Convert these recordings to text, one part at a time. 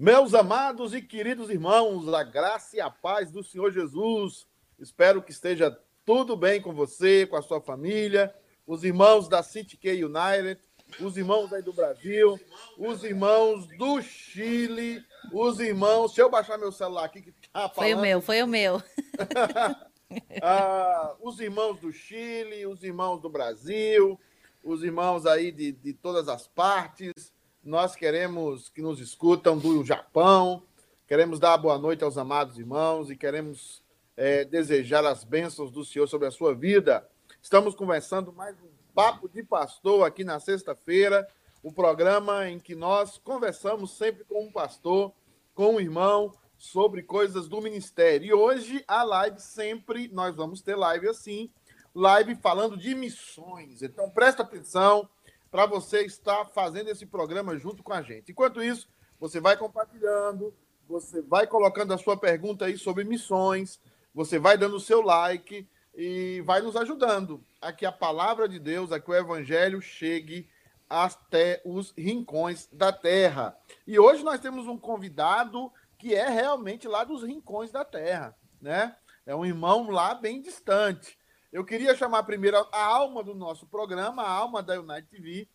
Meus amados e queridos irmãos, a graça e a paz do Senhor Jesus. Espero que esteja tudo bem com você, com a sua família, os irmãos da City K United, os irmãos aí do Brasil, os irmãos do Chile, os irmãos. Deixa eu baixar meu celular aqui que tá falando. Foi o meu, foi o meu. ah, os irmãos do Chile, os irmãos do Brasil, os irmãos aí de, de todas as partes nós queremos que nos escutam do Japão, queremos dar boa noite aos amados irmãos e queremos é, desejar as bênçãos do Senhor sobre a sua vida. Estamos conversando mais um Papo de Pastor aqui na sexta-feira, o programa em que nós conversamos sempre com um pastor, com um irmão, sobre coisas do ministério. E hoje a live sempre, nós vamos ter live assim, live falando de missões. Então presta atenção, para você estar fazendo esse programa junto com a gente. Enquanto isso, você vai compartilhando, você vai colocando a sua pergunta aí sobre missões, você vai dando o seu like e vai nos ajudando a que a palavra de Deus, a que o evangelho chegue até os rincões da terra. E hoje nós temos um convidado que é realmente lá dos rincões da terra, né? É um irmão lá bem distante. Eu queria chamar primeiro a alma do nosso programa, a alma da United TV,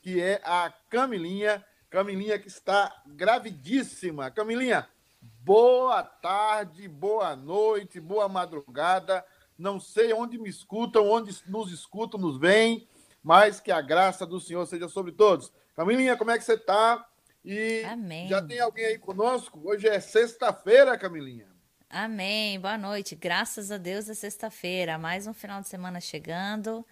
que é a Camilinha. Camilinha que está gravidíssima. Camilinha, boa tarde, boa noite, boa madrugada. Não sei onde me escutam, onde nos escutam, nos veem, mas que a graça do Senhor seja sobre todos. Camilinha, como é que você está? E Amém. já tem alguém aí conosco? Hoje é sexta-feira, Camilinha. Amém. Boa noite. Graças a Deus é sexta-feira. Mais um final de semana chegando.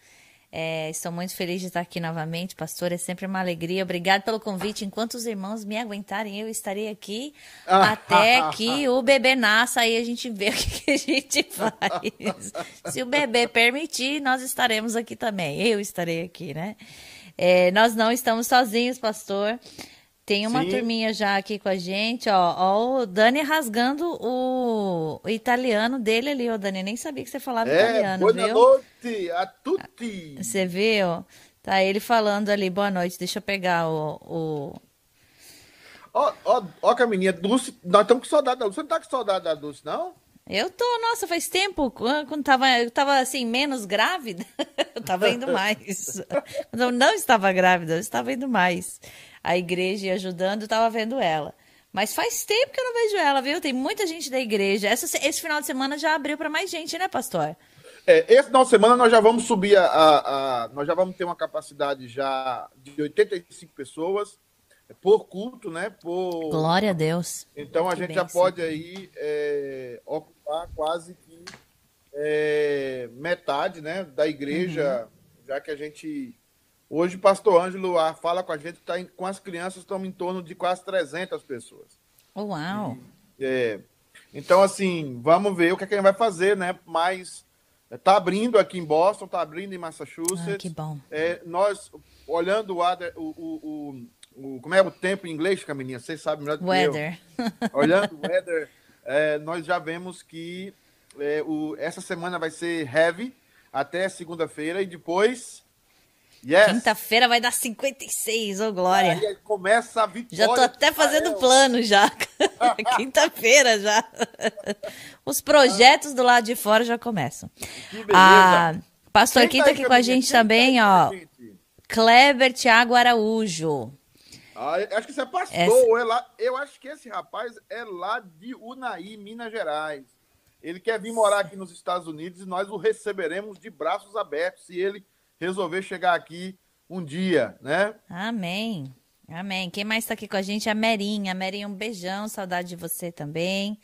É, estou muito feliz de estar aqui novamente, pastor. É sempre uma alegria. Obrigado pelo convite. Enquanto os irmãos me aguentarem, eu estarei aqui até que o bebê nasça. Aí a gente vê o que, que a gente faz. Se o bebê permitir, nós estaremos aqui também. Eu estarei aqui, né? É, nós não estamos sozinhos, pastor. Tem uma Sim. turminha já aqui com a gente, ó. Ó, o Dani rasgando o, o italiano dele ali, ó, Dani. Nem sabia que você falava é, italiano, boa viu? Boa noite a tutti. Você viu? Tá ele falando ali, boa noite. Deixa eu pegar o. o... Ó, ó, ó, Camininha, Dulce, nós estamos com saudade da Dulce. Você não tá com saudade da Dulce, não? Eu tô, nossa, faz tempo, quando tava, eu tava assim, menos grávida, eu tava indo mais. Eu não estava grávida, eu estava indo mais a igreja ajudando, eu tava vendo ela. Mas faz tempo que eu não vejo ela, viu? Tem muita gente da igreja. Essa, esse final de semana já abriu para mais gente, né, pastor? É, esse final de semana nós já vamos subir a, a, a, Nós já vamos ter uma capacidade já de 85 pessoas por culto, né? Por... Glória a Deus. Então a que gente bênção. já pode aí é, ocupar quase que é, metade né, da igreja, uhum. já que a gente Hoje, o pastor Ângelo fala com a gente, tá em, com as crianças, estamos em torno de quase 300 pessoas. Uau! E, é, então, assim, vamos ver o que, é que a gente vai fazer, né? Mas está abrindo aqui em Boston, está abrindo em Massachusetts. Ah, que bom. É, nós, olhando o, o, o, o, como é o tempo em inglês, Camininha? Vocês sabem melhor do que weather. eu. Olhando o weather, é, nós já vemos que é, o, essa semana vai ser heavy até segunda-feira e depois Yes. Quinta-feira vai dar 56, ô oh, Glória. Aí começa a vitória. Já tô até fazendo plano já. Quinta-feira já. Os projetos do lado de fora já começam. Que beleza. Ah, Pastor Quem Quinta tá aqui com a gente também, ó. Kleber Thiago Araújo. Ah, acho que você é pastor. Essa... É lá, eu acho que esse rapaz é lá de Unai, Minas Gerais. Ele quer vir morar aqui nos Estados Unidos e nós o receberemos de braços abertos se ele resolver chegar aqui um dia, né? Amém. Amém. Quem mais está aqui com a gente a Merinha. Merinha, um beijão, saudade de você também.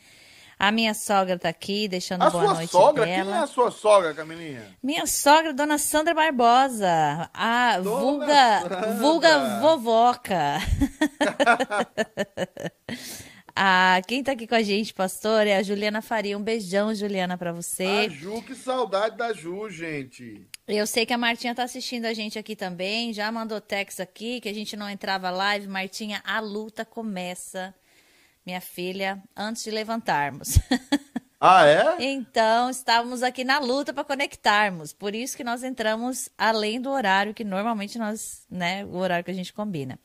A minha sogra está aqui, deixando a boa noite sogra? dela. Quem é a sua sogra, Camilinha? Minha sogra, dona Sandra Barbosa. A dona vulga, Sandra. vulga vovoca. Ah, quem tá aqui com a gente, pastor, é a Juliana Faria. Um beijão, Juliana, para você. A Ju, que saudade da Ju, gente. Eu sei que a Martinha tá assistindo a gente aqui também. Já mandou text aqui que a gente não entrava live. Martinha, a luta começa, minha filha, antes de levantarmos. Ah, é? então, estávamos aqui na luta para conectarmos. Por isso que nós entramos além do horário que normalmente nós, né, o horário que a gente combina.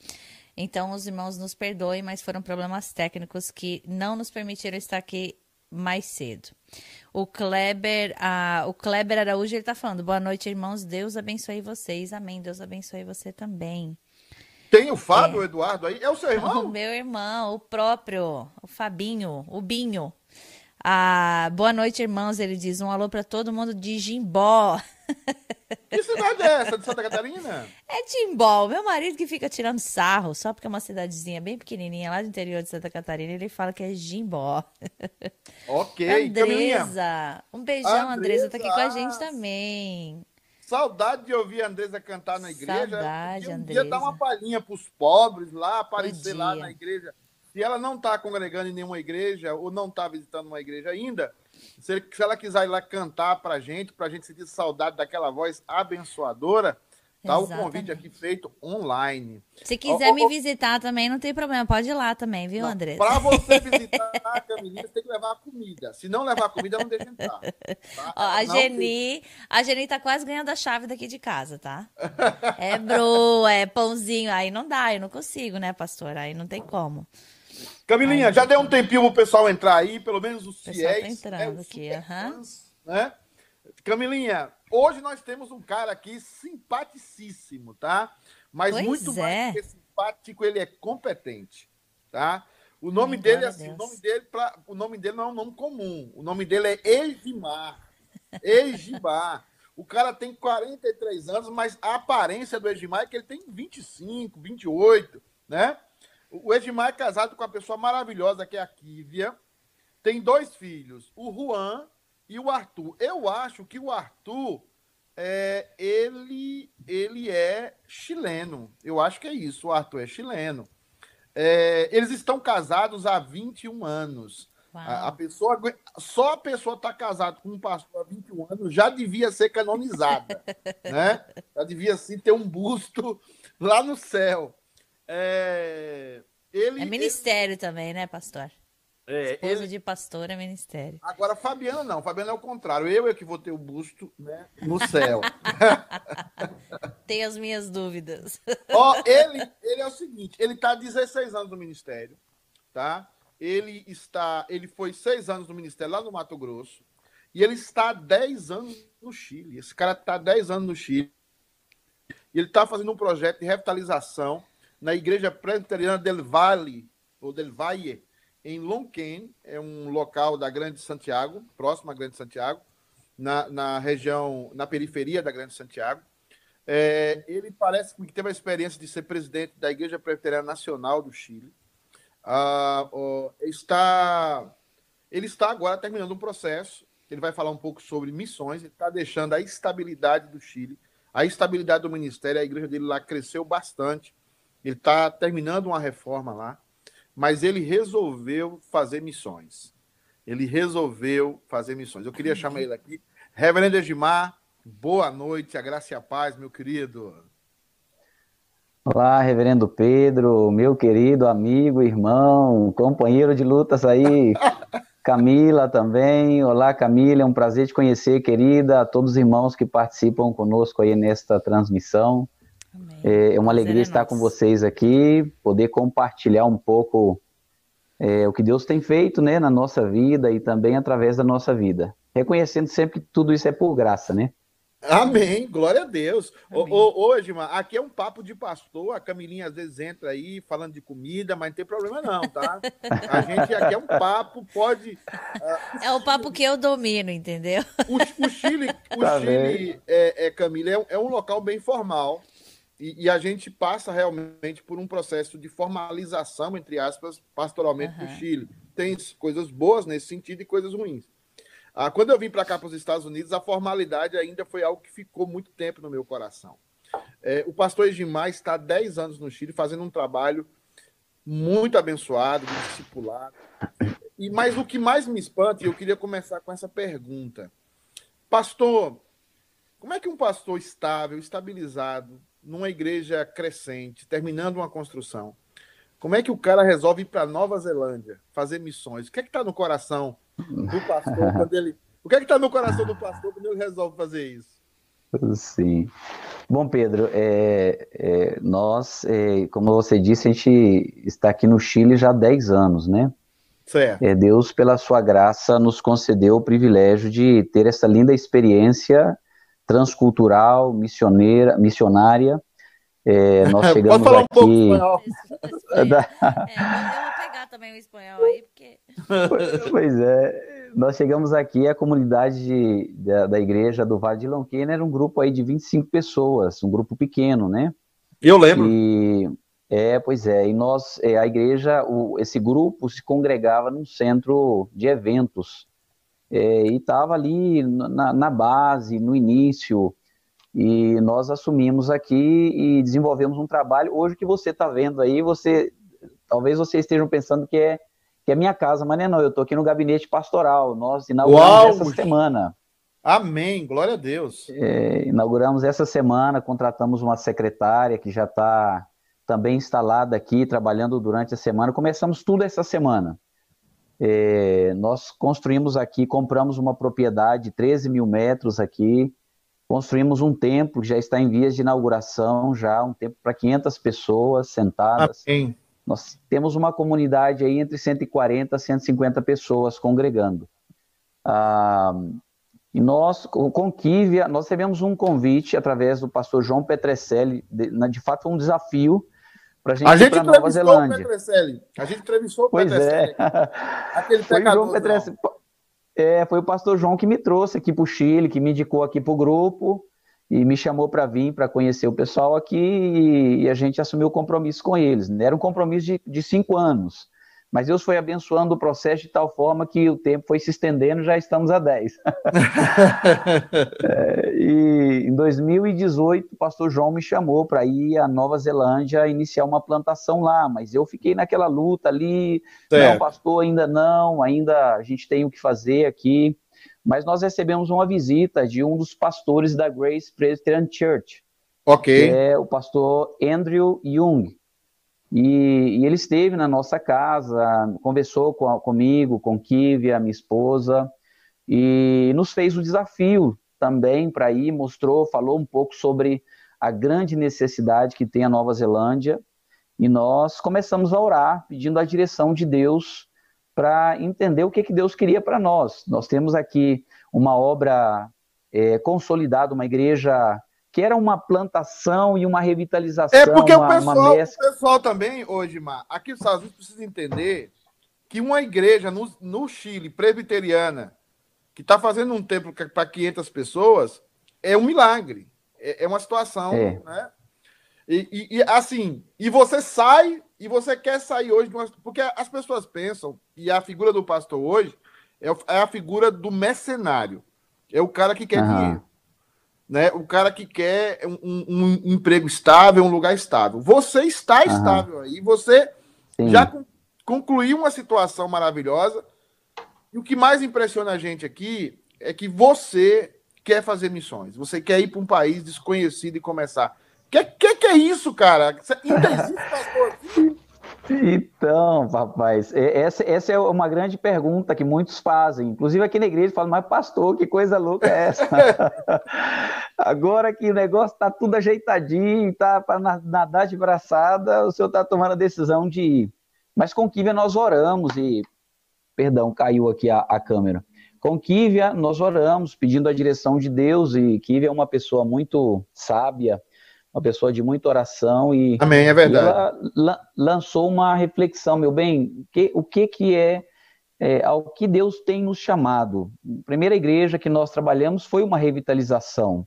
Então, os irmãos nos perdoem, mas foram problemas técnicos que não nos permitiram estar aqui mais cedo. O Kleber, a, o Kleber Araújo, ele tá falando, boa noite, irmãos, Deus abençoe vocês, amém, Deus abençoe você também. Tem o Fábio é. Eduardo aí? É o seu irmão? O meu irmão, o próprio, o Fabinho, o Binho. Ah, boa noite, irmãos. Ele diz um alô para todo mundo de Jimbó. Que cidade é essa de Santa Catarina? É Timbó. Meu marido que fica tirando sarro, só porque é uma cidadezinha bem pequenininha lá do interior de Santa Catarina, ele fala que é Jimbó. Ok. Andresa. Um beijão, Andresa. Andresa tá aqui com a gente também. Saudade de ouvir a Andresa cantar na igreja. Saudade, um Andresa. dar uma palhinha para os pobres lá, aparecer lá na igreja. Se ela não está congregando em nenhuma igreja ou não está visitando uma igreja ainda, se, se ela quiser ir lá cantar para a gente, para a gente sentir saudade daquela voz abençoadora, Tá Exatamente. o convite aqui feito online. Se quiser oh, oh, me visitar também, não tem problema. Pode ir lá também, viu, não, André? Para você visitar a Camilinha, você tem que levar a comida. Se não levar a comida, não deixa entrar. Tá? Ó, a, Geni, tem... a Geni tá quase ganhando a chave daqui de casa, tá? É broa, é pãozinho. Aí não dá, eu não consigo, né, pastor? Aí não tem como. Camilinha, já deu um tempinho pro pessoal entrar aí, pelo menos os. O pessoal tá entrando né, aqui, aham. Uhum. Né? Camilinha, hoje nós temos um cara aqui simpaticíssimo, tá? Mas pois muito é. mais que simpático, ele é competente, tá? O nome Ai, dele, assim, o nome dele, pra, o nome dele não é um nome comum. O nome dele é Egimar. Egimar. O cara tem 43 anos, mas a aparência do Egimar é que ele tem 25, 28, né? O Edmar é casado com uma pessoa maravilhosa que é a Kívia. Tem dois filhos, o Juan e o Arthur. Eu acho que o Arthur é, ele, ele é chileno. Eu acho que é isso. O Arthur é chileno. É, eles estão casados há 21 anos. A, a, pessoa, só a pessoa estar tá casada com um pastor há 21 anos já devia ser canonizada, né? Já devia sim ter um busto lá no céu. É, ele, é ministério ele... também, né, pastor? É, Esposa ele... de pastor é ministério. Agora, Fabiana não. Fabiana é o contrário. Eu é que vou ter o busto né, no céu. Tenho as minhas dúvidas. Ó, ele, ele é o seguinte: ele está há 16 anos no ministério, tá? Ele está, ele foi seis anos no ministério lá no Mato Grosso e ele está há 10 anos no Chile. Esse cara está há 10 anos no Chile. E ele está fazendo um projeto de revitalização na Igreja Presbiteriana del Valle, ou del Valle, em Lonquén, é um local da Grande Santiago, próximo à Grande Santiago, na, na região, na periferia da Grande Santiago. É, ele parece que teve a experiência de ser presidente da Igreja Presbiteriana Nacional do Chile. Ah, ó, está, ele está agora terminando um processo. Ele vai falar um pouco sobre missões. Ele está deixando a estabilidade do Chile, a estabilidade do ministério. A igreja dele lá cresceu bastante. Ele está terminando uma reforma lá, mas ele resolveu fazer missões. Ele resolveu fazer missões. Eu queria chamar ele aqui. Reverendo Edmar, boa noite, a graça e a paz, meu querido. Olá, Reverendo Pedro, meu querido amigo, irmão, companheiro de lutas aí. Camila também. Olá, Camila, é um prazer te conhecer, querida. A todos os irmãos que participam conosco aí nesta transmissão. É, é uma alegria estar com vocês aqui, poder compartilhar um pouco é, o que Deus tem feito né, na nossa vida e também através da nossa vida. Reconhecendo sempre que tudo isso é por graça, né? Amém, glória a Deus. Hoje, mano, aqui é um papo de pastor. A Camilinha às vezes entra aí falando de comida, mas não tem problema não, tá? A gente aqui é um papo, pode. Uh, é o papo que eu domino, entendeu? O, o Chile, o tá Chile é, é, Camila, é, é um local bem formal. E, e, a gente passa realmente por um processo de formalização, entre aspas, pastoralmente uhum. do Chile. Tem coisas boas nesse sentido e coisas ruins. Ah, quando eu vim para cá, para os Estados Unidos, a formalidade ainda foi algo que ficou muito tempo no meu coração. É, o pastor Egimar está há 10 anos no Chile fazendo um trabalho muito abençoado, discipulado. E, mas o que mais me espanta, e eu queria começar com essa pergunta. Pastor, como é que um pastor estável, estabilizado, numa igreja crescente, terminando uma construção. Como é que o cara resolve ir para Nova Zelândia, fazer missões? O que é que está no coração do pastor quando ele. O que é que está no coração do pastor quando ele resolve fazer isso? Sim. Bom, Pedro, é, é, nós, é, como você disse, a gente está aqui no Chile já há 10 anos, né? Certo. É, Deus, pela sua graça, nos concedeu o privilégio de ter essa linda experiência transcultural, missioneira, missionária. É, nós chegamos Pode falar um aqui. pouco espanhol. É, eu vou pegar também o espanhol aí, porque. Pois é, nós chegamos aqui, a comunidade de- da, da igreja do Vale de Lonquena era um grupo aí de 25 pessoas, um grupo pequeno, né? Eu lembro. E é, pois é, e nós, é, a igreja, o- esse grupo se congregava num centro de eventos é, e estava ali na, na base, no início, e nós assumimos aqui e desenvolvemos um trabalho. Hoje que você está vendo aí, você talvez vocês estejam pensando que é que é minha casa, mas não é não, eu estou aqui no gabinete pastoral. Nós inauguramos Uau! essa semana. Amém. Glória a Deus. É, inauguramos essa semana, contratamos uma secretária que já está também instalada aqui, trabalhando durante a semana. Começamos tudo essa semana. É, nós construímos aqui, compramos uma propriedade, 13 mil metros aqui, construímos um templo que já está em vias de inauguração, já um templo para 500 pessoas sentadas. Amém. Nós temos uma comunidade aí entre 140 e 150 pessoas congregando. Ah, e nós, com Kívia, nós recebemos um convite através do pastor João Petrecelli, de, de fato foi um desafio para A gente ir gente para Nova o Zelândia. Petrecelli. A gente entrevistou o Pois Petrecelli. é, Aquele foi o pecador. Petrecelli. É, foi o pastor João que me trouxe aqui para o Chile, que me indicou aqui para o grupo e me chamou para vir para conhecer o pessoal aqui e, e a gente assumiu o compromisso com eles. né? Era um compromisso de, de cinco anos, mas Deus foi abençoando o processo de tal forma que o tempo foi se estendendo, já estamos a 10. É, e em 2018, o pastor João me chamou para ir à Nova Zelândia iniciar uma plantação lá, mas eu fiquei naquela luta ali, não, Certo. pastor, ainda não, ainda a gente tem o que fazer aqui. Mas nós recebemos uma visita de um dos pastores da Grace Presbyterian Church, Ok. é o pastor Andrew Young. E, e ele esteve na nossa casa, conversou com comigo, com Kívia, minha esposa, e nos fez o desafio também para ir, mostrou, falou um pouco sobre a grande necessidade que tem a Nova Zelândia, e nós começamos a orar, pedindo a direção de Deus para entender o que, que Deus queria para nós. Nós temos aqui uma obra é, consolidada, uma igreja que era uma plantação e uma revitalização, É porque uma, o, pessoal, o pessoal também, hoje, Mar, aqui nos Estados Unidos precisa entender que uma igreja no, no Chile, presbiteriana, que está fazendo um templo para 500 pessoas, é um milagre. É, é uma situação, É. né? E, e- e, assim, e você sai e você quer sair hoje, de uma- porque as pessoas pensam, e a figura do pastor hoje é, é a figura do mercenário. É o cara que quer Aham. dinheiro. Né? O cara que quer um, um- um emprego estável, um lugar estável. Você está Aham. estável aí, você Sim. já con- concluiu uma situação maravilhosa. E o que mais impressiona a gente aqui é que você quer fazer missões. Você quer ir para um país desconhecido e começar. Que, que que é isso, cara? Ainda existe pastor? Então, rapaz, é- essa, essa é uma grande pergunta que muitos fazem. Inclusive aqui na igreja falam, mas pastor, que coisa louca é essa? Agora que o negócio está tudo ajeitadinho, tá para nadar de braçada, o senhor está tomando a decisão de ir. Mas com Kívia nós oramos e. Perdão, caiu aqui a, a câmera. Com Kívia nós oramos, pedindo a direção de Deus, e Kívia é uma pessoa muito sábia, uma pessoa de muita oração e. Amém, é verdade. ela la- lançou uma reflexão, meu bem, o que, o que, que é, é, ao que Deus tem nos chamado. A primeira igreja que nós trabalhamos foi uma revitalização.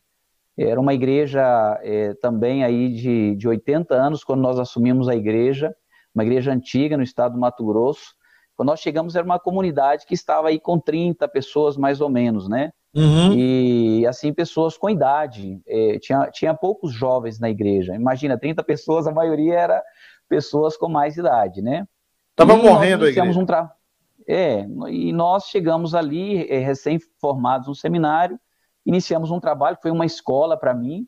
Era uma igreja é, também aí de, de 80 anos, quando nós assumimos a igreja, uma igreja antiga no estado do Mato Grosso. Quando nós chegamos, era uma comunidade que estava aí com 30 pessoas, mais ou menos, né? Uhum. E assim, pessoas com idade. É, tinha, tinha poucos jovens na igreja. Imagina, 30 pessoas, a maioria era pessoas com mais idade, né? Tava E morrendo a iniciamos igreja. um tra... É, e nós chegamos ali, é, recém-formados no seminário, iniciamos um trabalho, foi uma escola para mim.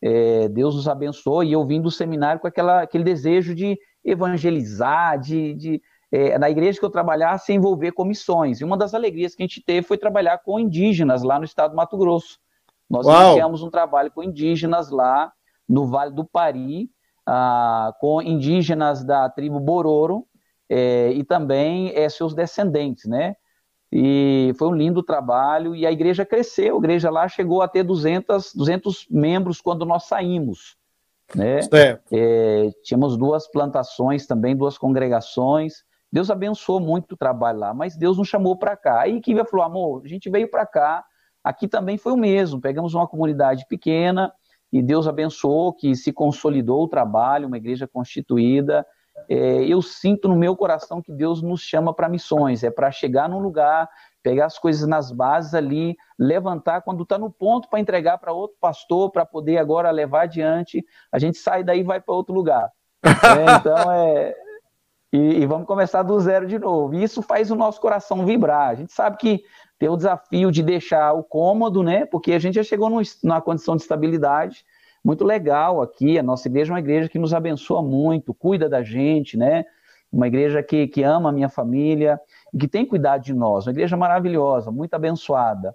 É, Deus nos abençoou e eu vim do seminário com aquela, aquele desejo de evangelizar, de, de é, na igreja que eu trabalhar, se envolver com missões. E uma das alegrias que a gente teve foi trabalhar com indígenas lá no estado do Mato Grosso. Nós Uau. iniciamos um trabalho com indígenas lá no Vale do Pari, ah, com indígenas da tribo Bororo é, e também é, seus descendentes, né? E foi um lindo trabalho e a igreja cresceu. A igreja lá chegou a ter 200, 200 membros quando nós saímos. Né? É, tínhamos duas plantações também, duas congregações. Deus abençoou muito o trabalho lá, mas Deus nos chamou para cá. Aí que falou, amor, a gente veio para cá, aqui também foi o mesmo. Pegamos uma comunidade pequena e Deus abençoou que se consolidou o trabalho, uma igreja constituída. É, eu sinto no meu coração que Deus nos chama para missões, é para chegar num lugar, pegar as coisas nas bases ali, levantar quando está no ponto para entregar para outro pastor, para poder agora levar adiante, a gente sai daí e vai para outro lugar. É, então é, e, e, vamos começar do zero de novo. E isso faz o nosso coração vibrar. A gente sabe que tem o desafio de deixar o cômodo, né? Porque a gente já chegou num, numa condição de estabilidade muito legal aqui. A nossa igreja é uma igreja que nos abençoa muito, cuida da gente, né? Uma igreja que, que ama a minha família e que tem cuidado de nós. Uma igreja maravilhosa, muito abençoada.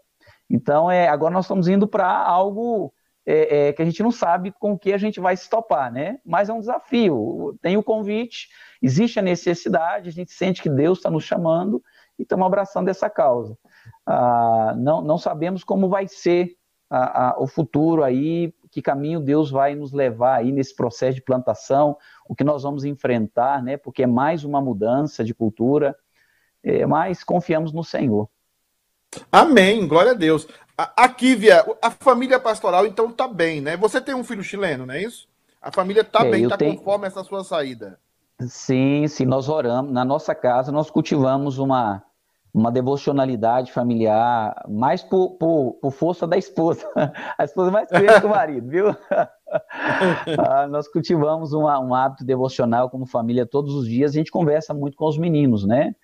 Então, é, agora nós estamos indo para algo é, é, que a gente não sabe com o que a gente vai se topar, né? Mas é um desafio. Tem o convite, existe a necessidade, a gente sente que Deus está nos chamando e estamos abraçando essa causa. Ah, não, não sabemos como vai ser a, a, o futuro aí, que caminho Deus vai nos levar aí nesse processo de plantação, o que nós vamos enfrentar, né? Porque é mais uma mudança de cultura, é, mas confiamos no Senhor. Amém, glória a Deus. Aqui, Via, a família pastoral então tá bem, né? Você tem um filho chileno, não é isso? A família tá é, bem, tá tenho... conforme essa sua saída. Sim, sim, nós oramos. Na nossa casa, nós cultivamos uma, uma devocionalidade familiar, mais por, por, por força da esposa. A esposa é mais crente que o marido, viu? ah, nós cultivamos uma, um hábito devocional como família todos os dias. A gente conversa muito com os meninos, né?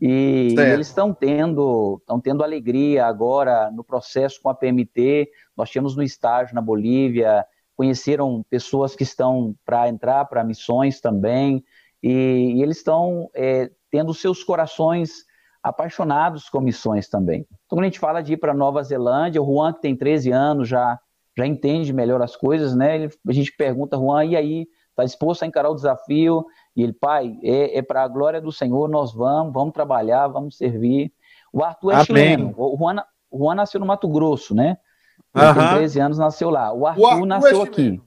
E, e eles estão tendo, estão tendo alegria agora no processo com a PMT. Nós tínhamos no estágio na Bolívia, conheceram pessoas que estão para entrar para missões também e, e eles estão é, tendo seus corações apaixonados com missões também. Então, quando a gente fala de ir para Nova Zelândia, o Juan, que tem 13 anos, já, já entende melhor as coisas, né? Ele, a gente pergunta, Juan, e aí? Está disposto a encarar o desafio? E ele, pai, é, é para a glória do Senhor, nós vamos, vamos trabalhar, vamos servir. O Arthur é Amém. chileno. O Juan, o Juan nasceu no Mato Grosso, né? Ele uhum. tem 13 anos, nasceu lá. O Arthur, o Arthur nasceu é aqui.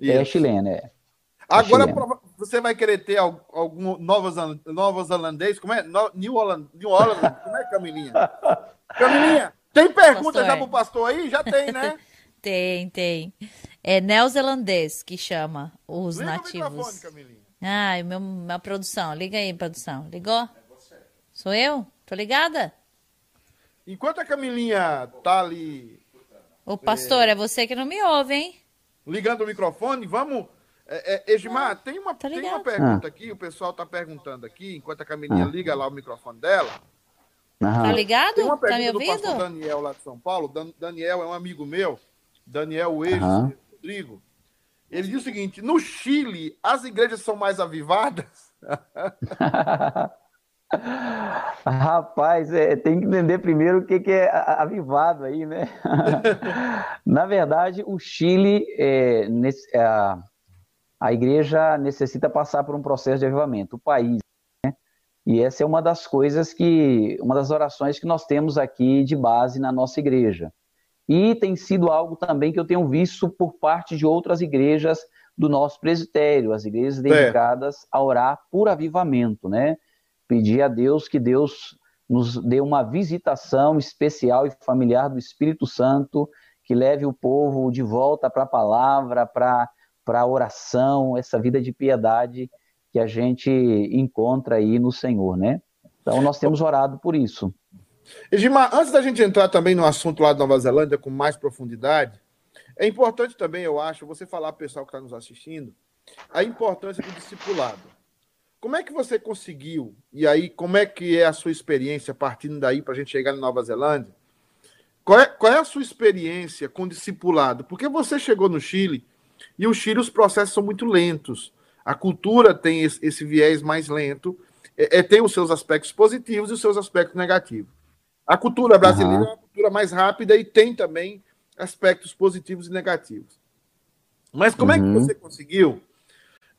É chileno, é. Agora, você vai querer ter algum novos novos holandês? Como é? New Holland, New Holland, como é, Camilinha? Camilinha, tem pergunta pastor. já pro pastor aí? Já tem, né? tem, tem. É neozelandês que chama os Liga nativos. O microfone, Camilinha. Ah, meu, minha produção. Liga aí, produção. Ligou? É você. Sou eu? Tô ligada? Enquanto a Camilinha tá ali. Ô, pastor, é, é você que não me ouve, hein? Ligando o microfone, vamos é, é, Edmar, tem uma, tá tem uma pergunta ah. aqui, o pessoal está perguntando aqui, enquanto a Camilinha ah. liga lá o microfone dela. Tá ligado? Tem uma pergunta tá me ouvindo? do pastor Daniel lá de São Paulo. Dan Daniel é um amigo meu, Daniel Ex, Rodrigo. Ele diz o seguinte: no Chile, as igrejas são mais avivadas? Rapaz, é, tem que entender primeiro o que, que é avivado aí, né? Na verdade, o Chile, é, nesse, é, a igreja necessita passar por um processo de avivamento, o país. Né? E essa é uma das coisas que, uma das orações que nós temos aqui de base na nossa igreja. E tem sido algo também que eu tenho visto por parte de outras igrejas do nosso presbitério, as igrejas dedicadas é. a orar por avivamento, né? Pedir a Deus que Deus nos dê uma visitação especial e familiar do Espírito Santo, que leve o povo de volta para a palavra, para para a oração, essa vida de piedade que a gente encontra aí no Senhor, né? Então nós temos orado por isso. Edmar, antes da gente entrar também no assunto lá de Nova Zelândia com mais profundidade, é importante também, eu acho, você falar para o pessoal que está nos assistindo, a importância do discipulado. Como é que você conseguiu, e aí como é que é a sua experiência partindo daí para a gente chegar em Nova Zelândia? Qual é, qual é a sua experiência com discipulado? Porque você chegou no Chile e o Chile, os processos são muito lentos. A cultura tem esse, viés mais lento, é, é, tem os seus aspectos positivos e os seus aspectos negativos. A cultura brasileira uhum. é uma cultura mais rápida e tem também aspectos positivos e negativos. Mas como uhum. é que uhum. você conseguiu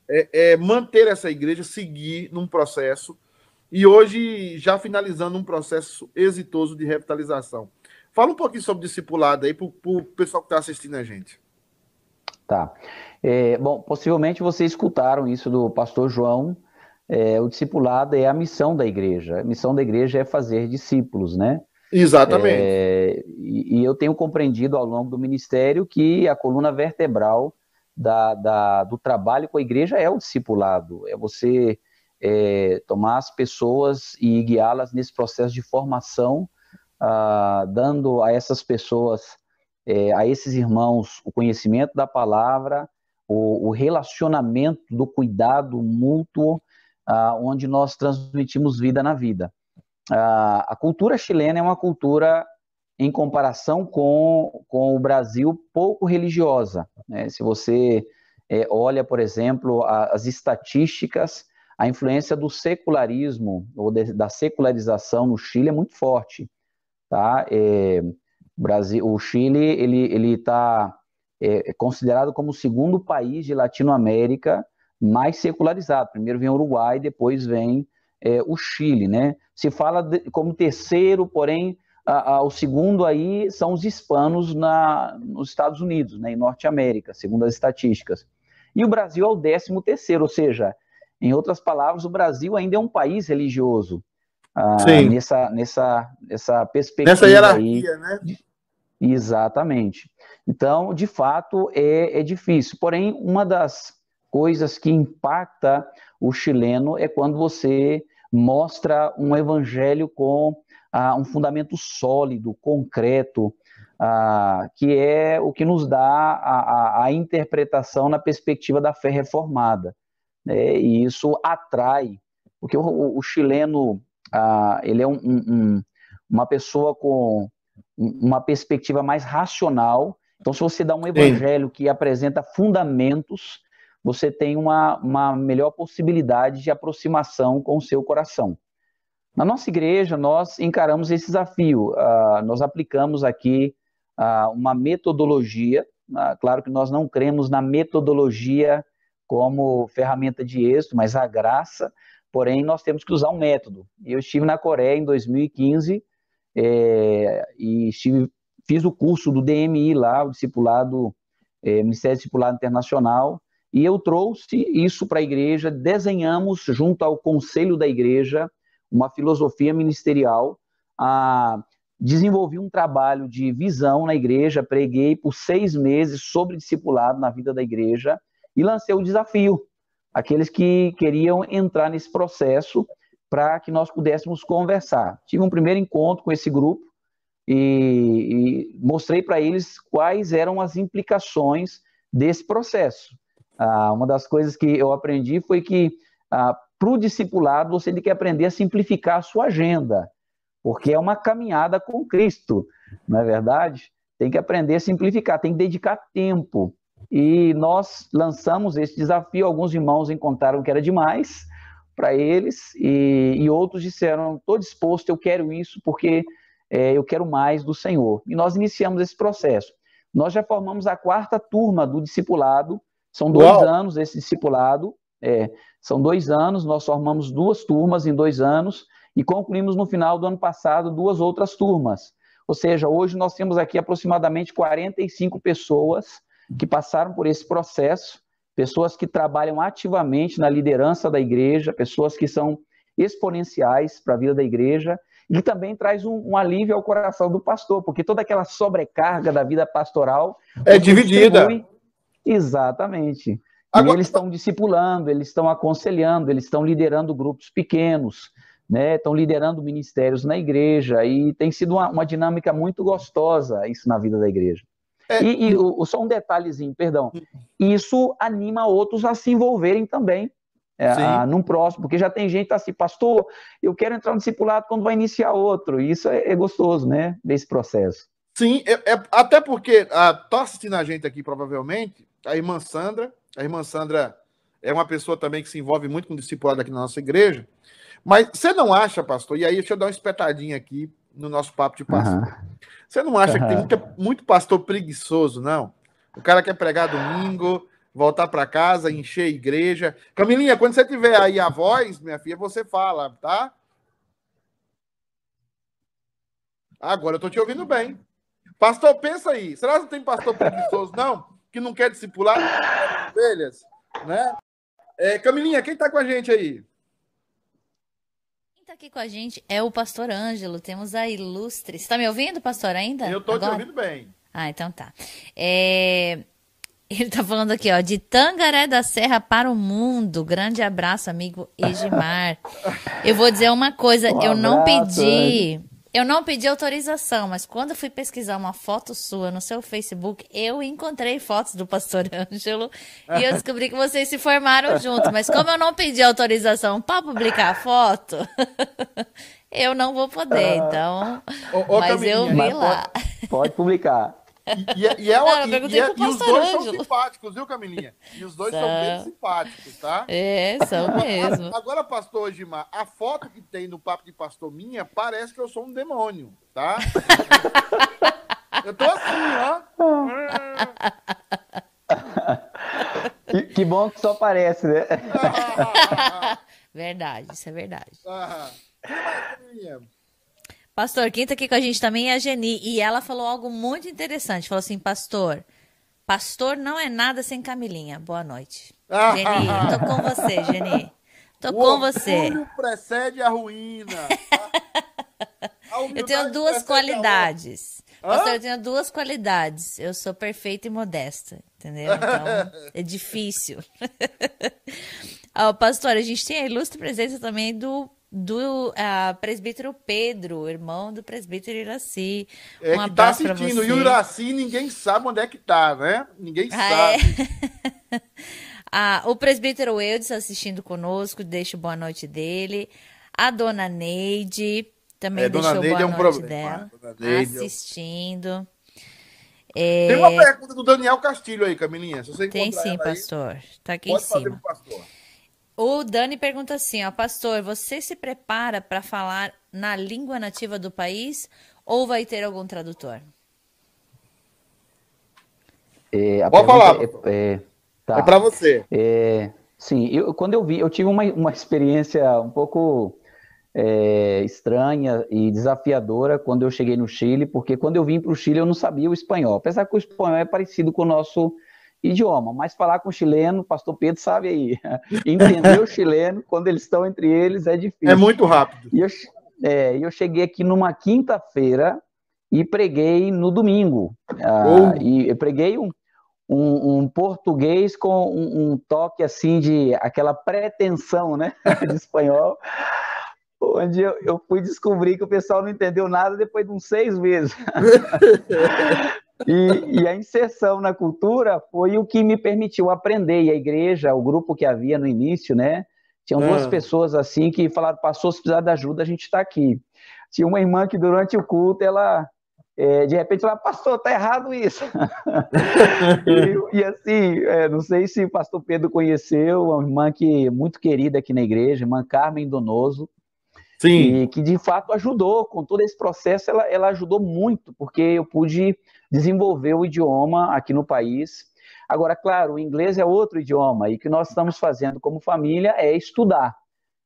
é, é, manter essa igreja, seguir num processo e hoje já finalizando um processo exitoso de revitalização? Fala um pouquinho sobre discipulado aí para o pessoal que está assistindo a gente. Tá. É, bom, possivelmente vocês escutaram isso do pastor João. É, o discipulado é a missão da igreja. A missão da igreja é fazer discípulos, né? Exatamente. É, e, e, eu tenho compreendido ao longo do ministério que a coluna vertebral da, da, do trabalho com a igreja é o discipulado. É você é, tomar as pessoas e guiá-las nesse processo de formação, ah, dando a essas pessoas é, a esses irmãos o conhecimento da palavra, o, o relacionamento do cuidado mútuo, ah, onde nós transmitimos vida na vida. Ah, a cultura chilena é uma cultura, em comparação com, com o Brasil, pouco religiosa. Né? Se você é, olha, por exemplo, a, as estatísticas, a influência do secularismo ou de, da secularização no Chile é muito forte. Tá? É, Brasil, o Chile ele ele está é, considerado como o segundo país de Latinoamérica mais secularizado. Primeiro vem o Uruguai, depois vem é, o Chile, né? Se fala de, como terceiro, porém a, a, o segundo aí são os hispanos na, nos Estados Unidos, né, em Norte América, segundo as estatísticas. E o Brasil é o décimo terceiro, ou seja, em outras palavras, o Brasil ainda é um país religioso. Ah, nessa, nessa, nessa perspectiva. Nessa hierarquia, aí, né? Exatamente. Então, de fato, é, é difícil. Porém, uma das coisas que impacta o chileno é quando você mostra um evangelho com ah, um fundamento sólido, concreto, ah, que é o que nos dá a, a, a, interpretação na perspectiva da fé reformada. Né? E isso atrai, porque o, o chileno ah, ele é um, um, uma pessoa com uma perspectiva mais racional. Então, se você dá um evangelho Sim. que apresenta fundamentos, você tem uma, uma melhor possibilidade de aproximação com o seu coração. Na nossa igreja, nós encaramos esse desafio. Uh, nós aplicamos aqui uh, uma metodologia. Uh, claro que nós não cremos na metodologia como ferramenta de êxito, mas a graça. Porém, nós temos que usar um método. Eu estive na Coreia em 2015 é, e estive, fiz o curso do DMI lá, o discipulado, é, Ministério Discipulado Internacional, e eu trouxe isso para a igreja, desenhamos junto ao conselho da igreja uma filosofia ministerial, a, desenvolvi um trabalho de visão na igreja, preguei por seis meses sobre discipulado na vida da igreja e lancei o desafio. Aqueles que queriam entrar nesse processo, para que nós pudéssemos conversar. Tive um primeiro encontro com esse grupo e, e mostrei para eles quais eram as implicações desse processo. Ah, uma das coisas que eu aprendi foi que ah, para o discipulado você tem que aprender a simplificar a sua agenda, porque é uma caminhada com Cristo, não é verdade? Tem que aprender a simplificar, tem que dedicar tempo. E nós lançamos esse desafio, alguns irmãos encontraram que era demais, para eles e, e, outros disseram: estou disposto, eu quero isso porque é, eu quero mais do Senhor. E nós iniciamos esse processo. Nós já formamos a quarta turma do discipulado, são dois Uau. anos esse discipulado, é, são dois anos, nós formamos duas turmas em dois anos e concluímos no final do ano passado duas outras turmas. Ou seja, hoje nós temos aqui aproximadamente 45 pessoas que passaram por esse processo pessoas que trabalham ativamente na liderança da igreja, pessoas que são exponenciais para a vida da igreja e também traz um, um, alívio ao coração do pastor, porque toda aquela sobrecarga da vida pastoral é dividida. Exatamente. Agora... E eles estão discipulando, eles estão aconselhando, eles estão liderando grupos pequenos, né? Estão liderando ministérios na igreja e tem sido uma, uma dinâmica muito gostosa isso na vida da igreja. É... E, e o, só um detalhezinho, perdão. Isso anima outros a se envolverem também é, a, num próximo, porque já tem gente assim, pastor, eu quero entrar no discipulado quando vai iniciar outro. E isso é, é gostoso, né? Desse processo. Sim, é, é até porque está ah, assistindo a gente aqui, provavelmente, a irmã Sandra. A irmã Sandra é uma pessoa também que se envolve muito com o discipulado aqui na nossa igreja. Mas você não acha, pastor? E aí, deixa eu dar uma espetadinha aqui no nosso papo de pastor. Uhum. Você não acha que tem muita, muito pastor preguiçoso, não? O cara quer pregar domingo, voltar para casa, encher a igreja. Camilinha, quando você tiver aí a voz, minha filha, você fala, tá? Agora eu tô te ouvindo bem. Pastor, pensa aí. Será que não tem pastor preguiçoso, não? Que não quer discipular ovelhas, né? É, Camilinha, quem tá com a gente aí? Aqui com a gente é o pastor Ângelo. Temos a ilustre. Você tá me ouvindo, pastor, ainda? Eu Agora? te ouvindo bem. Ah, então tá. É... Ele tá falando aqui, ó, de Tangaré da Serra para o mundo. Grande abraço, amigo Egimar. Eu vou dizer uma coisa, um eu abraço, não pedi. Eu não pedi autorização, mas quando eu fui pesquisar uma foto sua no seu Facebook, eu encontrei fotos do pastor Ângelo e eu descobri que vocês se formaram juntos. Mas como eu não pedi autorização para publicar a foto, eu não vou poder. Ah. Então, ô, ô, mas eu vi lá. Pode, pode publicar. E, e, é, e, é, não, e, e, é, e os dois são simpáticos, viu, Camilinha? E os dois são, são bem simpáticos, tá? É, são mesmo. Agora, agora, pastor Edmar, a foto que tem no papo de pastor minha parece que eu sou um demônio, tá? eu tô assim, ó. que, que, bom que só parece, né? verdade, isso é verdade. Ah, que mais, Camilinha? Pastor, quem tá aqui com a gente também é a Geni. E ela falou algo muito interessante. Falou assim, pastor, pastor não é nada sem Camilinha. Boa noite. Ah, Geni, tô com você, Geni. Tô o com você. O precede a ruína. A eu tenho duas qualidades. Pastor, eu tenho duas qualidades. Eu sou perfeita e modesta, entendeu? Então, é difícil. Ó, pastor, a gente tem a ilustre presença também do do uh, presbítero Pedro, irmão do presbítero Iraci. É um que tá assistindo. E o Iraci ninguém sabe onde é que tá, né? Ninguém ah, sabe. É? ah, o presbítero Eudes assistindo conosco, deixa boa noite dele. A dona Neide também é, deixou boa é um noite problema. dela. Neide, assistindo. É... Tem uma pergunta do Daniel Castilho aí, Camilinha. Se você Tem sim, pastor. Aí, tá aqui em cima. pastor. O Dani pergunta assim, ó, pastor, você se prepara para falar na língua nativa do país ou vai ter algum tradutor? É, Pode falar. É, é, tá. é para você. É, sim, eu, quando eu vi, eu tive uma, uma experiência um pouco é, estranha e desafiadora quando eu cheguei no Chile, porque quando eu vim para o Chile eu não sabia o espanhol, apesar que o espanhol é parecido com o nosso idioma, mas falar com o chileno, pastor Pedro sabe aí, entender o chileno, quando eles estão entre eles, é difícil. É muito rápido. E eu, é, eu cheguei aqui numa quinta-feira e preguei no domingo. Ah, e eu preguei um, um, um português com um, um, toque assim de aquela pretensão, né, de espanhol, onde eu, eu, fui descobrir que o pessoal não entendeu nada depois de uns seis meses. E, e, a inserção na cultura foi o que me permitiu aprender. E a igreja, o grupo que havia no início, né? Tinham duas ah. pessoas assim que falaram: passou, se precisar de ajuda, a gente está aqui. Tinha uma irmã que durante o culto, ela, é, de repente, ela, pastor, tá errado isso. e, e, assim, é, não sei se o pastor Pedro conheceu, uma irmã que muito querida aqui na igreja, irmã Carmen Donoso. Sim. E que de fato ajudou com todo esse processo, ela, ela ajudou muito, porque eu pude desenvolver o idioma aqui no país. Agora, claro, o inglês é outro idioma e o que nós estamos fazendo como família é estudar.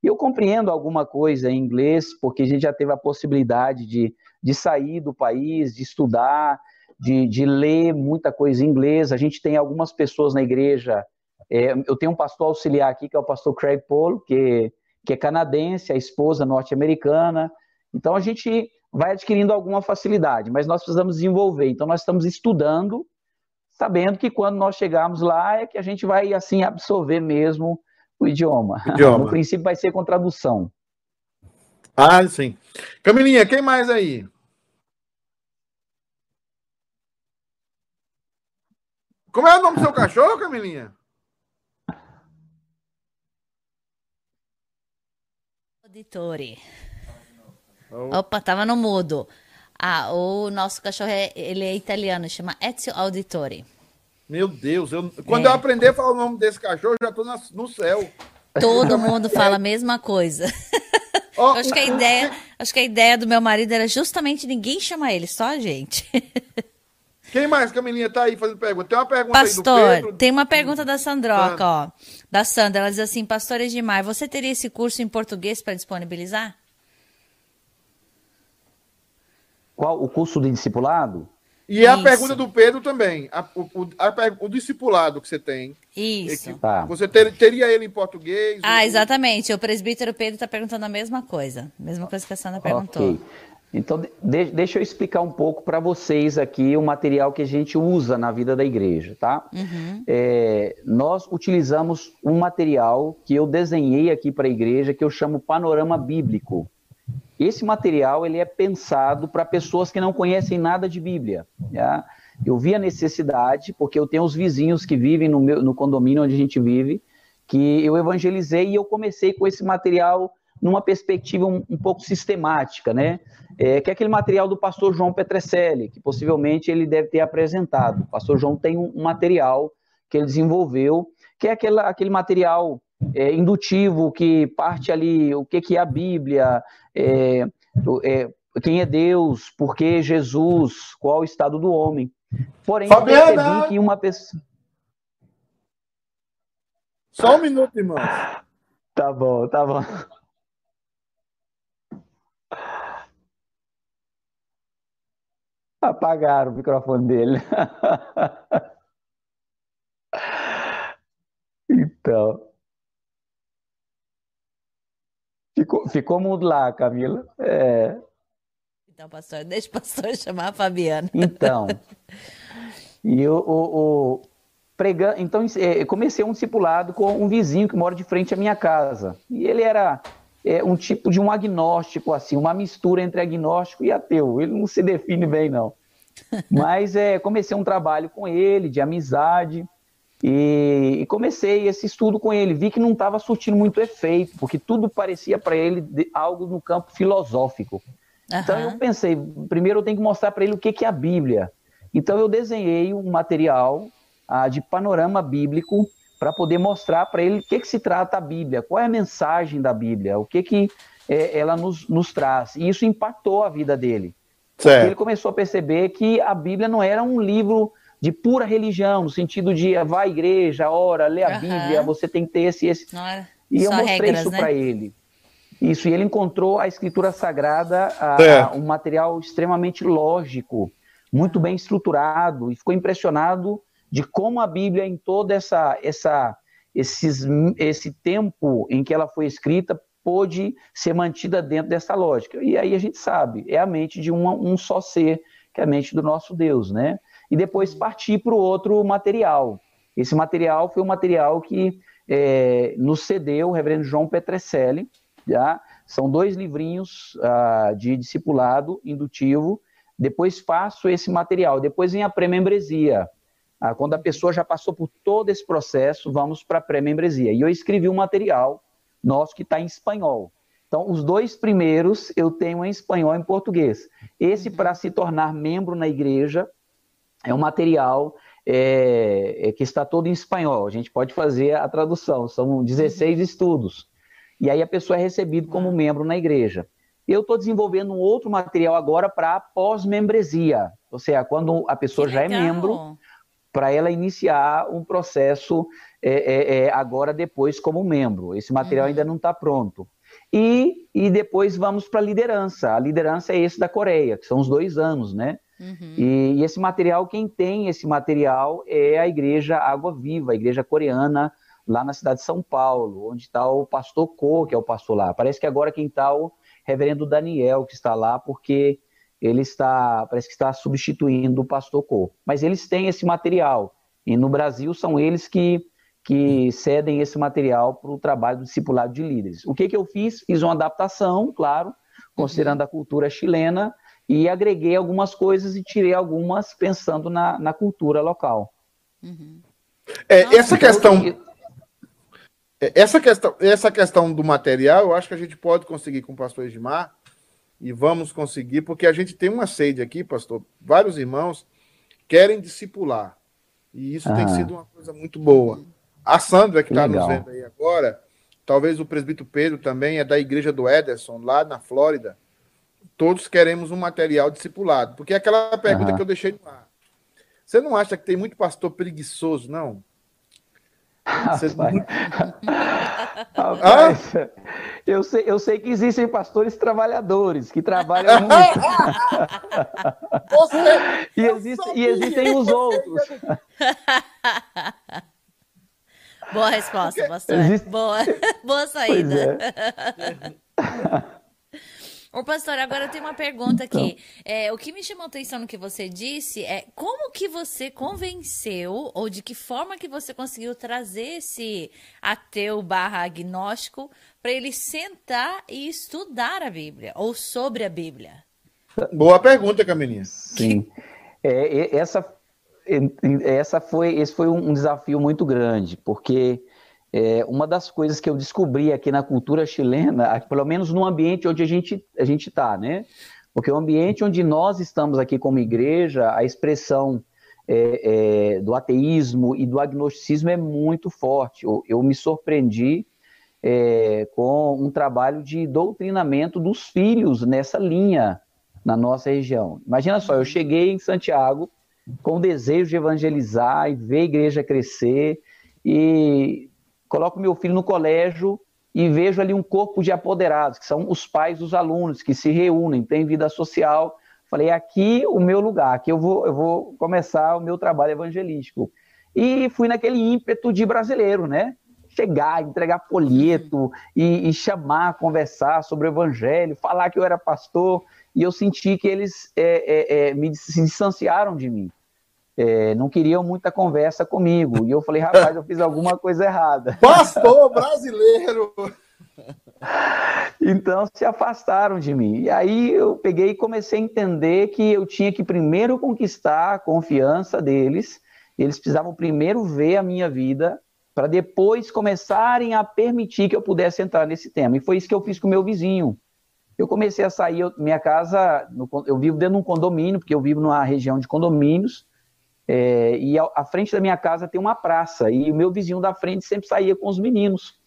Eu compreendo alguma coisa em inglês, porque a gente já teve a possibilidade de, de sair do país, de estudar, de, de ler muita coisa em inglês. A gente tem algumas pessoas na igreja. É, eu tenho um pastor auxiliar aqui, que é o pastor Craig Paul, que que é canadense, a esposa norte-americana. Então a gente vai adquirindo alguma facilidade, mas nós precisamos desenvolver. Então nós estamos estudando, sabendo que quando nós chegarmos lá é que a gente vai assim absorver mesmo o idioma. idioma. No princípio vai ser com tradução. Ah, sim. Camilinha, quem mais aí? Como é o nome do seu cachorro, Camilinha? Auditori. Opa, tava no mudo. Ah, o nosso cachorro é, ele é italiano, chama Ezio Auditori. Meu Deus, eu, quando é. eu aprender a falar o nome desse cachorro, já tô na, no céu. Todo mundo fala a mesma coisa. Oh, acho, que a ideia, acho que a ideia do meu marido era justamente ninguém chamar ele, só a gente. Quem mais, Camilinha, tá aí fazendo pergunta? Tem uma pergunta Pastor, aí do Pedro. tem uma pergunta da Sandroca, ó. Da Sandra, ela diz assim, Pastor Edmar, você teria esse curso em português para disponibilizar? Qual o curso de discipulado? E é a pergunta do Pedro também. A, o, a, o, discipulado que você tem. Isso. tá. Você ter, teria ele em português? Ah, ou... exatamente. O presbítero Pedro está perguntando a mesma coisa. Mesma coisa que a Sandra perguntou. Então, de, deixa eu explicar um pouco para vocês aqui o material que a gente usa na vida da igreja, tá? Uhum. É, nós utilizamos um material que eu desenhei aqui para a igreja que eu chamo Panorama Bíblico. Esse material ele é pensado para pessoas que não conhecem nada de Bíblia. Tá? Eu vi a necessidade, porque eu tenho os vizinhos que vivem no, meu, no condomínio onde a gente vive, que eu evangelizei e eu comecei com esse material numa perspectiva um, um pouco sistemática, né? É, que é aquele material do pastor João Petrecelli, que possivelmente ele deve ter apresentado. O pastor João tem um, um material que ele desenvolveu, que é aquele, aquele material é, indutivo que parte ali o que, que é a Bíblia, é, é, quem é Deus, por que Jesus, qual o estado do homem. Porém, Fabiana! percebi que uma pessoa. Só um minuto, irmão. Tá bom, tá bom. Apagaram o microfone dele. então. Ficou, ficou mudo lá, Camila. É. Então, pastor, deixa o pastor chamar a Fabiana. Então. E o, o, o pregando, então é, comecei um discipulado com um vizinho que mora de frente à minha casa. E ele era é, um tipo de um agnóstico, assim, uma mistura entre agnóstico e ateu. Ele não se define bem, não. Mas é, comecei um trabalho com ele, de amizade. E, e, comecei esse estudo com ele. Vi que não estava surtindo muito efeito, porque tudo parecia para ele de, algo no campo filosófico. Uhum. Então eu pensei, primeiro eu tenho que mostrar para ele o que, que é a Bíblia. Então eu desenhei um material ah, de panorama bíblico para poder mostrar para ele o que, que se trata a Bíblia, qual é a mensagem da Bíblia, o que, que é, ela nos, nos traz. E isso impactou a vida dele. Ele começou a perceber que a Bíblia não era um livro de pura religião, no sentido de vá à igreja, ora, lê a uhum. Bíblia, você tem que ter esse. esse. É e eu mostrei regras, isso né? para ele. Isso, e ele encontrou a escritura sagrada, a, a, um material extremamente lógico, muito bem estruturado, e ficou impressionado de como a Bíblia, em todo essa, essa, esses, esse tempo em que ela foi escrita, pôde ser mantida dentro dessa lógica. E aí a gente sabe, é a mente de um, um só ser, que é a mente do nosso Deus, né? e depois partir para o outro material. Esse material foi um material que é, nos cedeu o reverendo João Petrecelli, já? são dois livrinhos uh, de discipulado indutivo, depois faço esse material, depois vem a pré-membresia, uh, quando a pessoa já passou por todo esse processo, vamos para a pré-membresia, e eu escrevi um material nosso que está em espanhol, então, os dois primeiros eu tenho em espanhol e em português. Esse para se tornar membro na igreja, é um material é, é, que está todo em espanhol. A gente pode fazer a tradução, são 16 uhum. estudos. E aí a pessoa é recebida como uhum. membro na igreja. Eu estou desenvolvendo um outro material agora para pós-membresia, ou seja, quando a pessoa já é membro, para ela iniciar um processo é, é, é, agora depois como membro. Esse material uhum. ainda não está pronto. E, e depois vamos para a liderança. A liderança é esse da Coreia, que são os dois anos, né? Uhum. E, e, esse material, quem tem esse material é a Igreja Água Viva, a igreja coreana, lá na cidade de São Paulo, onde está o pastor Ko, que é o pastor lá. Parece que agora quem está o reverendo Daniel, que está lá, porque ele está, parece que está substituindo o pastor Ko. Mas eles têm esse material. E no Brasil são eles que, que cedem esse material para o trabalho do discipulado de líderes. O que, que eu fiz? Fiz uma adaptação, claro, considerando a cultura chilena, e agreguei algumas coisas e tirei algumas pensando na, na cultura local. Uhum. É, essa questão. É, essa questão, essa questão do material, eu acho que a gente pode conseguir com o pastor Edmar, e vamos conseguir, porque a gente tem uma sede aqui, pastor. Vários irmãos querem discipular. E isso ah. tem sido uma coisa muito boa. A Sandra, que está nos vendo aí agora, talvez o presbítero Pedro também é da igreja do Ederson, lá na Flórida. Todos queremos um material discipulado. Porque é aquela pergunta uhum. que eu deixei no ar. Você não acha que tem muito pastor preguiçoso, não? Rapaz, ah? eu, sei, eu sei que existem pastores trabalhadores que trabalham muito. Você, e, existe, e existem os outros. Boa resposta, pastor. Existe... Boa, boa saída. Ô, pastor, agora eu tenho uma pergunta aqui. Então. É, o que me chamou a atenção no que você disse é como que você convenceu, ou de que forma que você conseguiu trazer esse ateu barra agnóstico para ele sentar e estudar a Bíblia, ou sobre a Bíblia? Boa pergunta, Camilinha. Sim. É, essa, essa foi, esse foi um desafio muito grande, porque é, uma das coisas que eu descobri aqui na cultura chilena, pelo menos no ambiente onde a gente a gente está, né? Porque o ambiente onde nós estamos aqui como igreja, a expressão é, é, do ateísmo e do agnosticismo é muito forte. Eu, eu me surpreendi é, com um trabalho de doutrinamento dos filhos nessa linha na nossa região. Imagina só, eu cheguei em Santiago com o desejo de evangelizar e ver a igreja crescer e coloco meu filho no colégio e vejo ali um corpo de apoderados, que são os pais dos alunos, que se reúnem, têm vida social. Falei, aqui o meu lugar, aqui eu vou, eu vou começar o meu trabalho evangelístico. E fui naquele ímpeto de brasileiro, né? Chegar, entregar folheto e, e chamar, conversar sobre o evangelho, falar que eu era pastor. E eu senti que eles é, é, é, me se distanciaram de mim é, não queriam muita conversa comigo. E eu falei, rapaz, eu fiz alguma coisa errada. Pastor brasileiro! Então se afastaram de mim. E aí eu peguei e comecei a entender que eu tinha que primeiro conquistar a confiança deles, eles precisavam primeiro ver a minha vida, para depois começarem a permitir que eu pudesse entrar nesse tema. E foi isso que eu fiz com o meu vizinho. Eu comecei a sair, eu, minha casa, eu vivo dentro de um condomínio, porque eu vivo numa região de condomínios, é, e à frente da minha casa tem uma praça, e o meu vizinho da frente sempre saía com os meninos.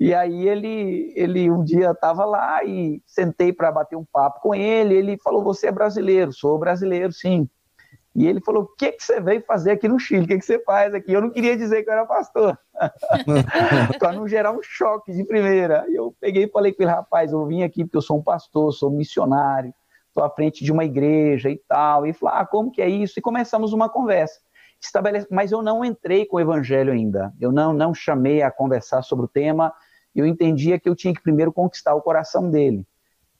E aí ele, ele um dia estava lá e sentei para bater um papo com ele. Ele falou: Você é brasileiro? Sou brasileiro, sim. E ele falou: O que, que você veio fazer aqui no Chile? O que, que você faz aqui? Eu não queria dizer que eu era pastor, para não gerar um choque de primeira. E eu peguei e falei com ele: Rapaz, eu vim aqui porque eu sou um pastor, sou missionário estou à frente de uma igreja e tal, e falar, ah, como que é isso? E começamos uma conversa. Estabelece... Mas eu não entrei com o evangelho ainda, eu não, não chamei a conversar sobre o tema, eu entendia que eu tinha que primeiro conquistar o coração dele.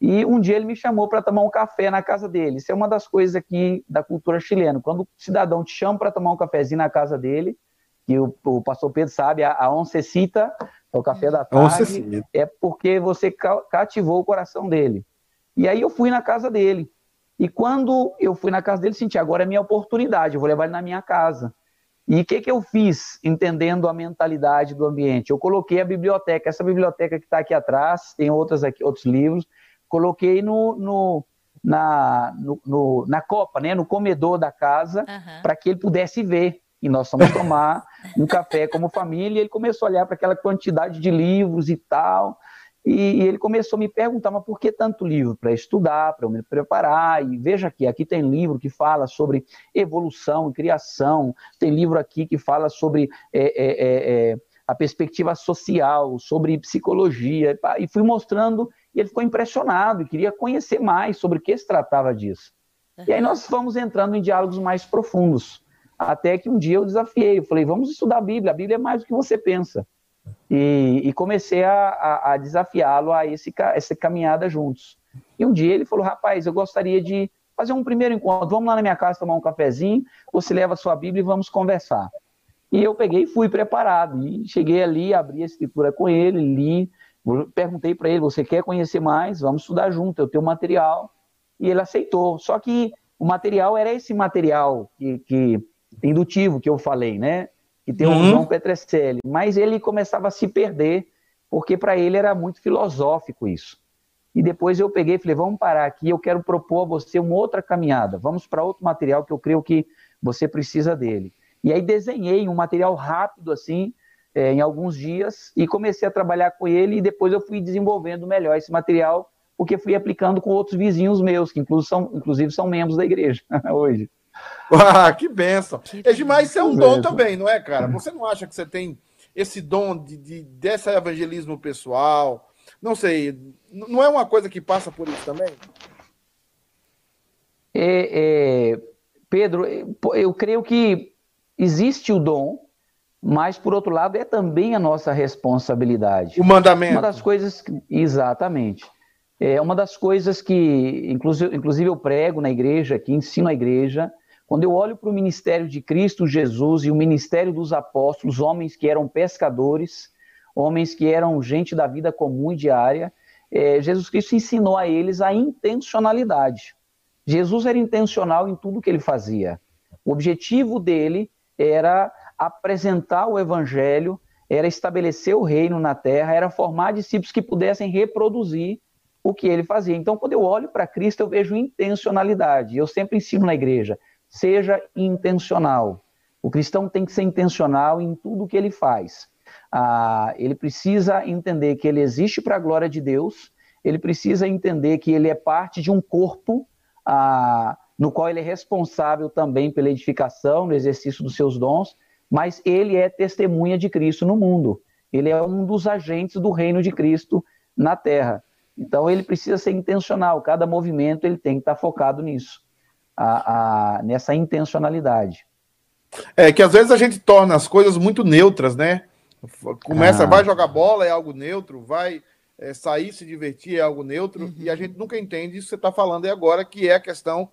E um dia ele me chamou para tomar um café na casa dele. Isso é uma das coisas aqui da cultura chilena. Quando o cidadão te chama para tomar um cafezinho na casa dele, que o, o pastor Pedro sabe, a, a oncecita, é o café da tarde, é porque você cativou o coração dele. E aí eu fui na casa dele. E quando eu fui na casa dele, senti, agora é minha oportunidade, eu vou levar ele na minha casa. E o que, que eu fiz, entendendo a mentalidade do ambiente? Eu coloquei a biblioteca, essa biblioteca que está aqui atrás, tem outras aqui, outros livros, coloquei no, no na, no, no, na copa, né, no comedor da casa, uhum. para que ele pudesse ver. E nós fomos tomar um café como família, e ele começou a olhar para aquela quantidade de livros e tal. E, e, ele começou a me perguntar, mas por que tanto livro? Para estudar, para eu me preparar. E veja aqui, aqui tem livro que fala sobre evolução e criação, tem livro aqui que fala sobre é, é, é, é a perspectiva social, sobre psicologia. E fui mostrando, e ele ficou impressionado e queria conhecer mais sobre o que se tratava disso. E aí nós fomos entrando em diálogos mais profundos. Até que um dia eu desafiei, eu falei, vamos estudar a Bíblia, a Bíblia é mais do que você pensa. E, e comecei a, a, a desafiá-lo a esse, essa caminhada juntos. E um dia ele falou: Rapaz, eu gostaria de fazer um primeiro encontro. Vamos lá na minha casa tomar um cafezinho. Você leva a sua Bíblia e vamos conversar. E eu peguei e fui preparado. E cheguei ali, abri a escritura com ele, li. Perguntei para ele: Você quer conhecer mais? Vamos estudar junto. Eu tenho material. E ele aceitou. Só que o material era esse material que, que indutivo que eu falei, né? Que tem uhum. o João Petrecelli, mas ele começava a se perder, porque para ele era muito filosófico isso. E depois eu peguei e falei, vamos parar aqui, eu quero propor a você uma outra caminhada, vamos para outro material que eu creio que você precisa dele. E aí desenhei um material rápido assim, é, em alguns dias e comecei a trabalhar com ele e depois eu fui desenvolvendo melhor esse material porque fui aplicando com outros vizinhos meus, que inclusive são, inclusive são membros da igreja hoje. Ah, que benção. É demais isso é um dom também, não é, cara? Você não acha que você tem esse dom de, de desse evangelismo pessoal? Não sei, não é uma coisa que passa por isso também? É, é, Pedro, eu creio que existe o dom, mas por outro lado é também a nossa responsabilidade. O mandamento. Uma das coisas, exatamente. É uma das coisas que, inclusive, inclusive eu prego na igreja, que ensino a igreja, quando eu olho para o ministério de Cristo Jesus e o ministério dos apóstolos, homens que eram pescadores, homens que eram gente da vida comum e diária, é, Jesus Cristo ensinou a eles a intencionalidade. Jesus era intencional em tudo que ele fazia. O objetivo dele era apresentar o evangelho, era estabelecer o reino na terra, era formar discípulos que pudessem reproduzir o que ele fazia. Então, quando eu olho para Cristo, eu vejo intencionalidade. Eu sempre ensino na igreja: seja intencional. O cristão tem que ser intencional em tudo que ele faz. Ah, ele precisa entender que ele existe para a glória de Deus, ele precisa entender que ele é parte de um corpo ah, no qual ele é responsável também pela edificação, no exercício dos seus dons, mas ele é testemunha de Cristo no mundo. Ele é um dos agentes do reino de Cristo na terra. Então ele precisa ser intencional, cada movimento ele tem que estar focado nisso a, a, nessa intencionalidade. É que às vezes a gente torna as coisas muito neutras, né? Começa, ah. vai jogar bola, é algo neutro, vai é, sair, se divertir, é algo neutro, uhum. e a gente nunca entende isso que você está falando aí agora, que é a questão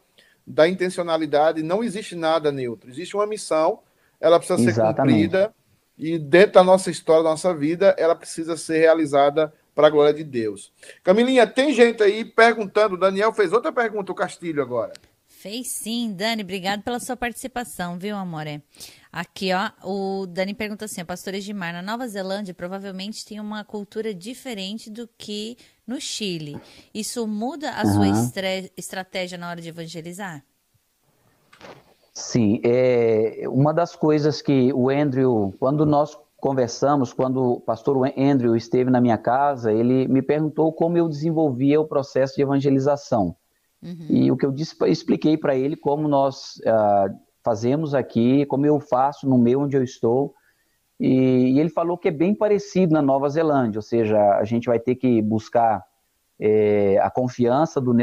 da intencionalidade. Não existe nada neutro, existe uma missão, ela precisa ser cumprida, e dentro da nossa história, da nossa vida, ela precisa ser realizada para a glória de Deus. Camilinha, tem gente aí perguntando, o Daniel fez outra pergunta, o Castilho agora. Fez sim, Dani, obrigado pela sua participação, viu, amore? Aqui, ó, o Dani pergunta assim, pastor Edmar, na Nova Zelândia provavelmente tem uma cultura diferente do que no Chile. Isso muda a uhum. sua estratégia na hora de evangelizar? Sim, é uma das coisas que o Andrew, quando nós conversamos, quando o pastor Andrew esteve na minha casa, ele me perguntou como eu desenvolvia o processo de evangelização. Uhum. E o que eu disse, expliquei para ele como nós uh, fazemos aqui, como eu faço no meio onde eu estou. E, e, ele falou que é bem parecido na Nova Zelândia, ou seja, a gente vai ter que buscar é, a confiança do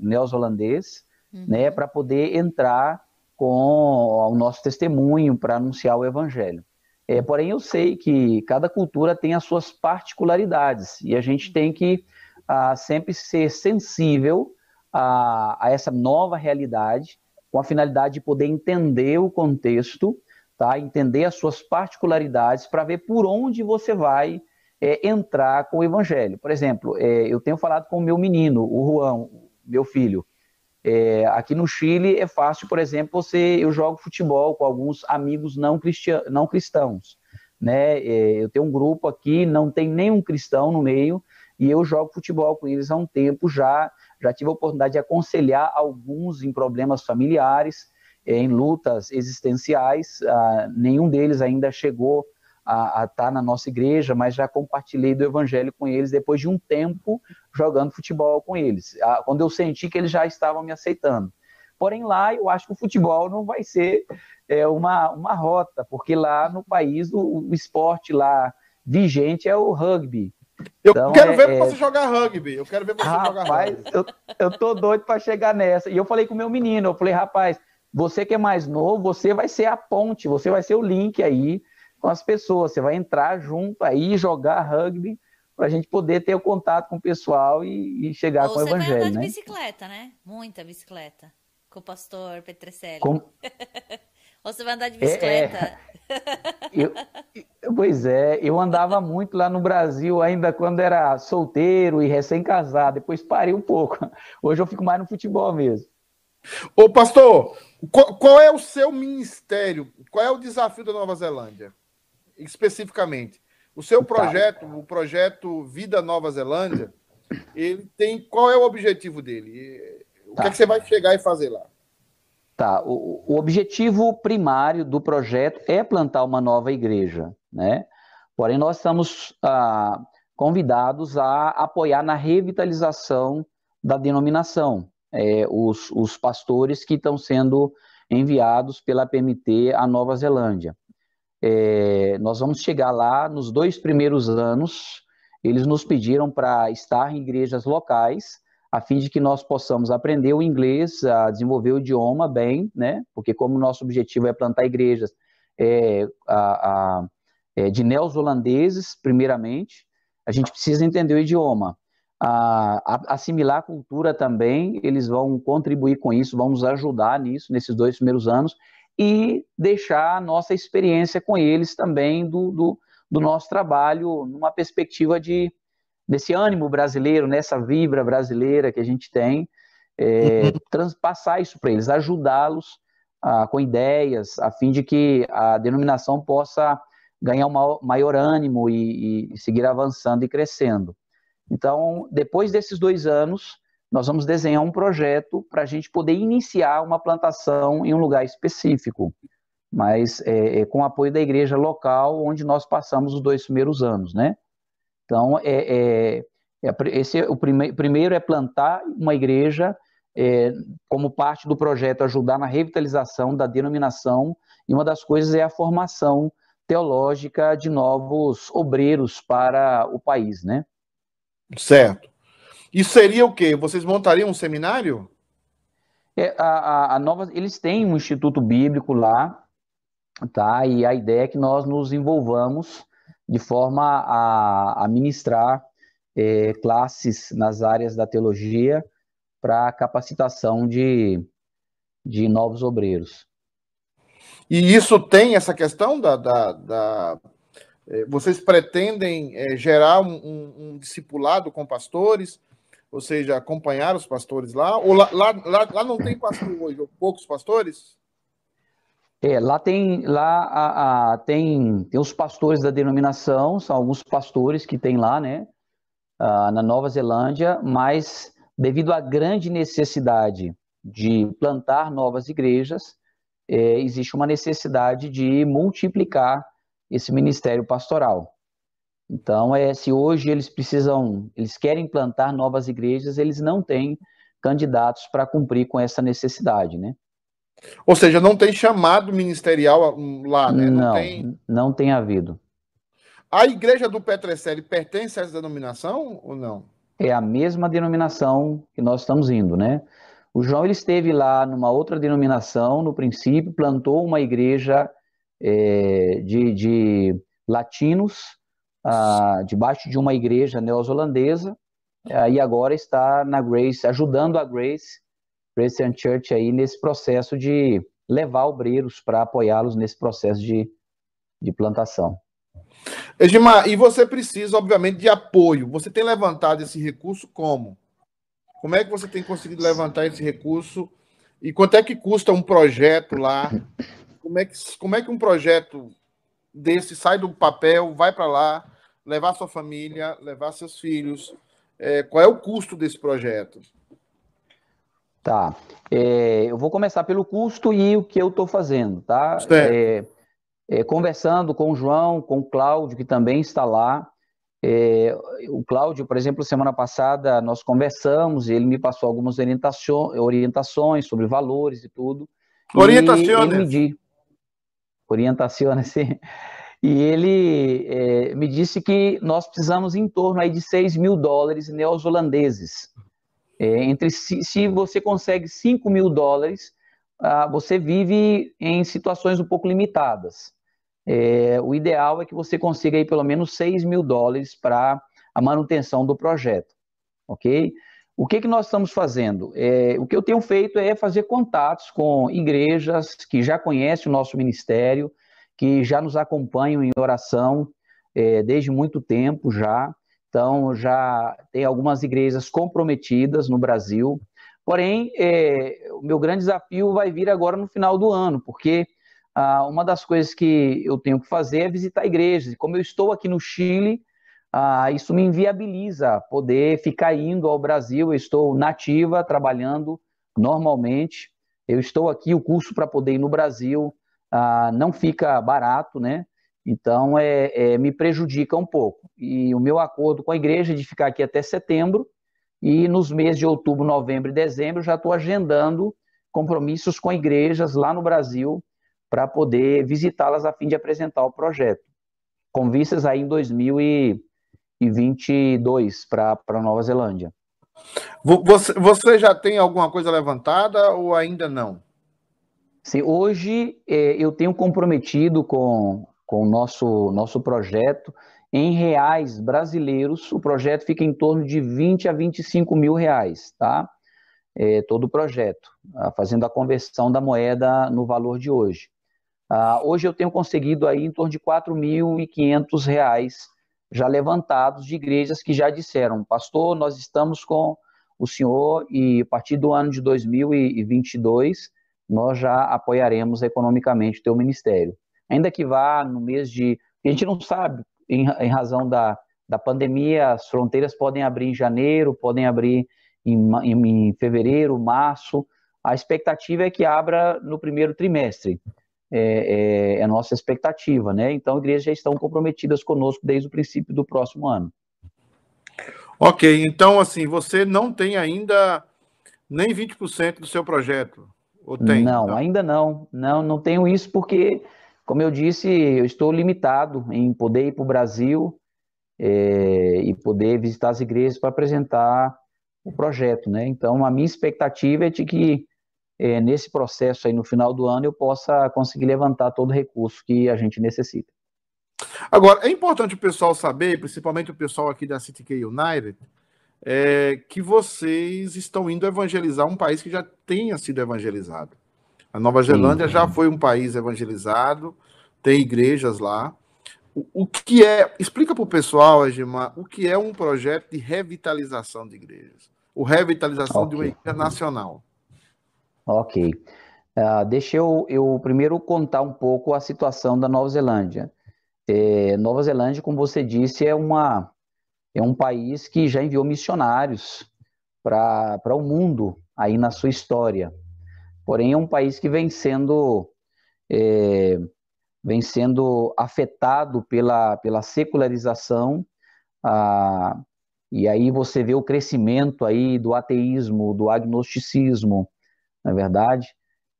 neozelandês, uhum. né, para poder entrar com o nosso testemunho para anunciar o evangelho. É, porém, eu sei que cada cultura tem as suas particularidades e a gente tem que uh, sempre ser sensível a, a essa nova realidade, com a finalidade de poder entender o contexto, tá? entender as suas particularidades, para ver por onde você vai é, entrar com o evangelho. Por exemplo, é, eu tenho falado com o meu menino, o Juan, meu filho. É, aqui no Chile é fácil, por exemplo, você eu jogo futebol com alguns amigos não, cristian, não cristãos. Né? É, eu tenho um grupo aqui, não tem nenhum cristão no meio, e eu jogo futebol com eles há um tempo já já tive a oportunidade de aconselhar alguns em problemas familiares, em lutas existenciais. Ah, nenhum deles ainda chegou a estar tá na nossa igreja, mas já compartilhei do evangelho com eles depois de um tempo jogando futebol com eles, ah, quando eu senti que eles já estavam me aceitando. Porém, lá eu acho que o futebol não vai ser é, uma, uma rota, porque lá no país o, o esporte lá vigente é o rugby. Eu então, quero é, ver é... você jogar rugby. Eu quero ver você rapaz, jogar rugby. Eu, eu tô doido para chegar nessa. E eu falei com o meu menino, eu falei, rapaz, você que é mais novo, você vai ser a ponte, você vai ser o link aí com as pessoas. Você vai entrar junto aí, jogar rugby, para a gente poder ter o contato com o pessoal e, e chegar Ou com o evangelho. Você vai andar de né? bicicleta, né? Muita bicicleta. Com o pastor Petrecelli. Com... Ou você vai andar de bicicleta. É, é. Eu, pois é, eu andava muito lá no Brasil, ainda quando era solteiro e recém-casado. Depois parei um pouco. Hoje eu fico mais no futebol mesmo. Ô, pastor, qual, qual é o seu ministério? Qual é o desafio da Nova Zelândia? Especificamente. O seu tá. projeto, tá. o projeto Vida Nova Zelândia, ele tem. Qual é o objetivo dele? O tá. que, é que você vai chegar e fazer lá? Tá, o, o, objetivo primário do projeto é plantar uma nova igreja. né? Porém, nós estamos ah, convidados a apoiar na revitalização da denominação, é, os, os pastores que estão sendo enviados pela PMT à Nova Zelândia. É, nós vamos chegar lá nos dois primeiros anos. Eles nos pediram para estar em igrejas locais, a fim de que nós possamos aprender o inglês, a desenvolver o idioma bem, né? Porque como nosso objetivo é plantar igrejas é, a, a, é, de neos-holandeses, primeiramente, a gente precisa entender o idioma. A, assimilar a cultura também, eles vão contribuir com isso, vão nos ajudar nisso, nesses dois primeiros anos, e deixar a nossa experiência com eles também do, do, do nosso trabalho numa perspectiva de desse ânimo brasileiro, nessa vibra brasileira que a gente tem, é, uhum. transpassar isso para eles, ajudá-los ah, com ideias, a fim de que a denominação possa ganhar um maior ânimo e, e seguir avançando e crescendo. Então, depois desses dois anos, nós vamos desenhar um projeto para a gente poder iniciar uma plantação em um lugar específico, mas é, é, com o apoio da igreja local, onde nós passamos os dois primeiros anos, né? Então, é, é, é esse é o prime primeiro é plantar uma igreja é, como parte do projeto ajudar na revitalização da denominação e uma das coisas é a formação teológica de novos obreiros para o país, né? Certo. Isso seria o quê? Vocês montariam um seminário? É, a, a, a nova, eles têm um instituto bíblico lá, tá? E a ideia é que nós nos envolvamos de forma a, a ministrar é, classes nas áreas da teologia para capacitação de, de novos obreiros. E isso tem essa questão da, da, da é, vocês pretendem é, gerar um, um, um, discipulado com pastores, ou seja, acompanhar os pastores lá? Ou lá, lá, lá, lá não tem pastor hoje, ou poucos pastores? É, lá tem lá a, a, tem, tem os pastores da denominação, são alguns pastores que tem lá, né, a, na Nova Zelândia, mas devido à grande necessidade de plantar novas igrejas, é, existe uma necessidade de multiplicar esse ministério pastoral. Então, é, se hoje eles precisam, eles querem plantar novas igrejas, eles não têm candidatos para cumprir com essa necessidade, né? Ou seja, não tem chamado ministerial lá, né? Não, não tem, não tem havido. A igreja do Petrecelli pertence a essa denominação ou não? É a mesma denominação que nós estamos indo, né? O João ele esteve lá numa outra denominação, no princípio, plantou uma igreja é, de, de, latinos ah, debaixo de uma igreja neozelandesa ah, e agora está na Grace, ajudando a Grace, Christian Church aí nesse processo de levar obreiros para apoiá-los nesse processo de, de plantação. Edmar, e você precisa, obviamente, de apoio. Você tem levantado esse recurso como? Como é que você tem conseguido levantar esse recurso? E quanto é que custa um projeto lá como é que, como é que um projeto desse sai do papel, vai para lá, levar sua família, levar seus filhos? É, qual é o custo desse projeto? Tá. É, eu vou começar pelo custo e o que eu estou fazendo, tá? É, é, conversando com o João, com o Cláudio, que também está lá. É, o Cláudio, por exemplo, semana passada nós conversamos e ele me passou algumas orientações, orientações sobre valores e tudo. Orientações orientação assim. E ele é, me disse que nós precisamos em torno aí de 6 mil dólares neozelandeses. É, entre se, se, você consegue 5 mil dólares, ah, você vive em situações um pouco limitadas. É, o ideal é que você consiga aí pelo menos 6 mil dólares para a manutenção do projeto, ok? O que, que nós estamos fazendo? É, o que eu tenho feito é fazer contatos com igrejas que já conhecem o nosso ministério, que já nos acompanham em oração é, desde muito tempo já. Então, já tem algumas igrejas comprometidas no Brasil. Porém, é, o meu grande desafio vai vir agora no final do ano, porque ah, uma das coisas que eu tenho que fazer é visitar igrejas. Como eu estou aqui no Chile, ah, isso me inviabiliza poder ficar indo ao Brasil. Eu estou nativa, trabalhando normalmente. Eu estou aqui, o custo para poder ir no Brasil ah, não fica barato, né? Então, é, é, me prejudica um pouco. E o meu acordo com a igreja é de ficar aqui até setembro, e nos meses de outubro, novembro e dezembro, já estou agendando compromissos com igrejas lá no Brasil para poder visitá-las a fim de apresentar o projeto, com vistas aí em 2022 para Nova Zelândia. Você, você já tem alguma coisa levantada ou ainda não? Sim, hoje é, eu tenho comprometido com, com o nosso, nosso projeto em reais brasileiros, o projeto fica em torno de 20 a 25 mil reais, tá? É, todo o projeto, ah, fazendo a conversão da moeda no valor de hoje. Ah, hoje eu tenho conseguido aí em torno de 4.500 reais já levantados de igrejas que já disseram, pastor, nós estamos com o senhor e a partir do ano de 2022 nós já apoiaremos economicamente o teu ministério. Ainda que vá no mês de... A gente não sabe, em, em razão da, da pandemia, as fronteiras podem abrir em janeiro, podem abrir em, em, em fevereiro, março. A expectativa é que abra no primeiro trimestre. É, é, é, a nossa expectativa, né? Então, igrejas já estão comprometidas conosco desde o princípio do próximo ano. Ok, então, assim, você não tem ainda nem 20% do seu projeto? Ou tem? Não, não, ainda não. Não, não tenho isso porque como eu disse, eu estou limitado em poder ir para o Brasil é, e poder visitar as igrejas para apresentar o projeto, né? Então, a minha expectativa é de que é, nesse processo aí no final do ano eu possa conseguir levantar todo o recurso que a gente necessita. Agora, é importante o pessoal saber, principalmente o pessoal aqui da CityK United, é, que vocês estão indo evangelizar um país que já tenha sido evangelizado. A Nova Zelândia Sim. já foi um país evangelizado, tem igrejas lá. O, o que é. Explica para o pessoal, Egimar, o que é um projeto de revitalização de igrejas. O revitalização okay. de uma igreja nacional. Ok. Uh, deixa eu, eu primeiro contar um pouco a situação da Nova Zelândia. É, Nova Zelândia, como você disse, é, uma, é um país que já enviou missionários para o mundo aí na sua história. Porém, é um país que vem sendo, é, vem sendo afetado pela, pela secularização, ah, e aí você vê o crescimento aí do ateísmo, do agnosticismo, na é verdade,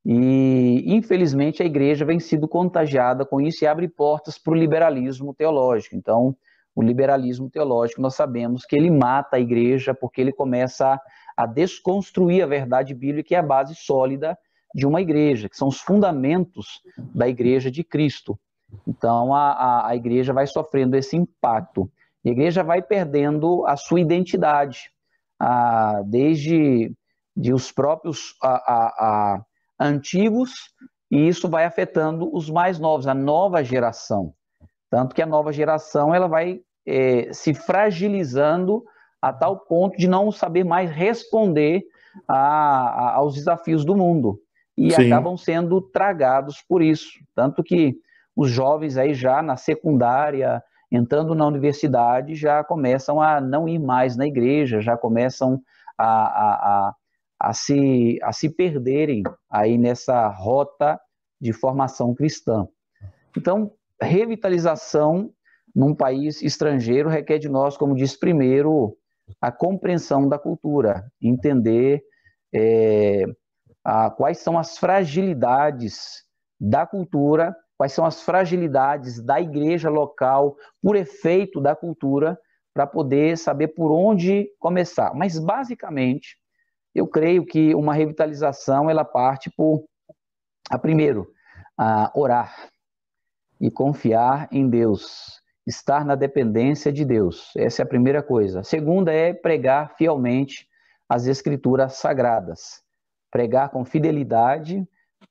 e infelizmente a igreja vem sido contagiada com isso e abre portas para o liberalismo teológico. Então, o liberalismo teológico, nós sabemos que ele mata a igreja porque ele começa a desconstruir a verdade bíblica, que é a base sólida de uma igreja, que são os fundamentos da igreja de Cristo. Então, a, a, a igreja vai sofrendo esse impacto. a igreja vai perdendo a sua identidade, a, desde de os próprios a, antigos, e isso vai afetando os mais novos, a nova geração. Tanto que a nova geração ela vai é, se fragilizando a tal ponto de não saber mais responder a, a, aos desafios do mundo. E Sim. acabam sendo tragados por isso. Tanto que os jovens aí já na secundária, entrando na universidade, já começam a não ir mais na igreja, já começam a, a, a, a, se, a se perderem aí nessa rota de formação cristã. Então, revitalização num país estrangeiro requer de nós, como diz primeiro, a compreensão da cultura, entender é, a, quais são as fragilidades da cultura, quais são as fragilidades da igreja local por efeito da cultura, para poder saber por onde começar. Mas, basicamente, eu creio que uma revitalização ela parte por, a primeiro, a orar e confiar em Deus estar na dependência de Deus. Essa é a primeira coisa. A segunda é pregar fielmente as escrituras sagradas. Pregar com fidelidade,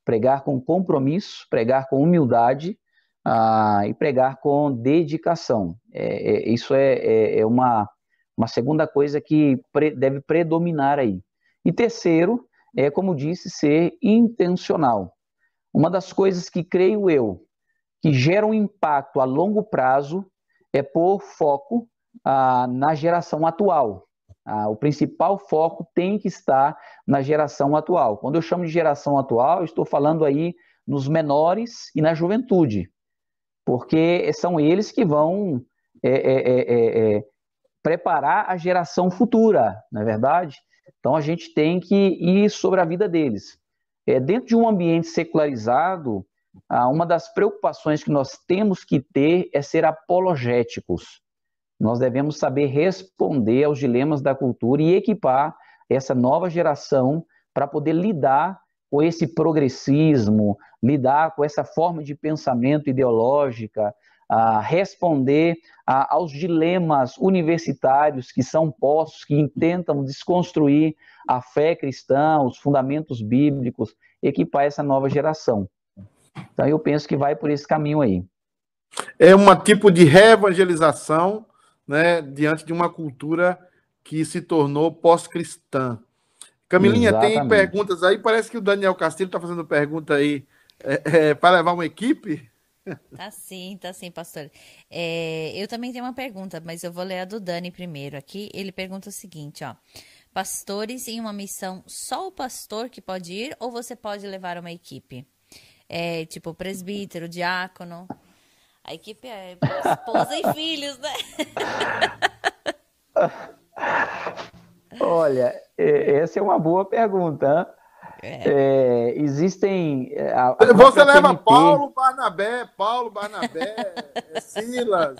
pregar com compromisso, pregar com humildade ah, e pregar com dedicação. É, é, isso é, é, é, uma, uma segunda coisa que pre, deve predominar aí. E terceiro, é, como disse, ser intencional. Uma das coisas que creio eu que gera um impacto a longo prazo é pôr foco ah, na geração atual. Ah, o principal foco tem que estar na geração atual. Quando eu chamo de geração atual, estou falando aí nos menores e na juventude. porque são eles que vão é, é, é, é preparar a geração futura, não é verdade? Então a gente tem que ir sobre a vida deles. É, dentro de um ambiente secularizado, uma das preocupações que nós temos que ter é ser apologéticos. Nós devemos saber responder aos dilemas da cultura e equipar essa nova geração para poder lidar com esse progressismo, lidar com essa forma de pensamento ideológica, responder aos dilemas universitários que são postos, que tentam desconstruir a fé cristã, os fundamentos bíblicos, equipar essa nova geração. Então eu penso que vai por esse caminho aí. É um tipo de reevangelização né, diante de uma cultura que se tornou pós-cristã. Camilinha, Exatamente. tem perguntas aí? Parece que o Daniel Castilho está fazendo pergunta aí é, é, para levar uma equipe. Tá sim, tá sim, pastor. É, eu também tenho uma pergunta, mas eu vou ler a do Dani primeiro aqui. Ele pergunta o seguinte, ó. Pastores em uma missão, só o pastor que pode ir ou você pode levar uma equipe? É, tipo, presbítero, diácono. A equipe é esposa e filhos, né? Olha, essa é uma boa pergunta. É. É, existem. É, a, a Você leva TNT... Paulo Barnabé, Paulo Barnabé, é Silas,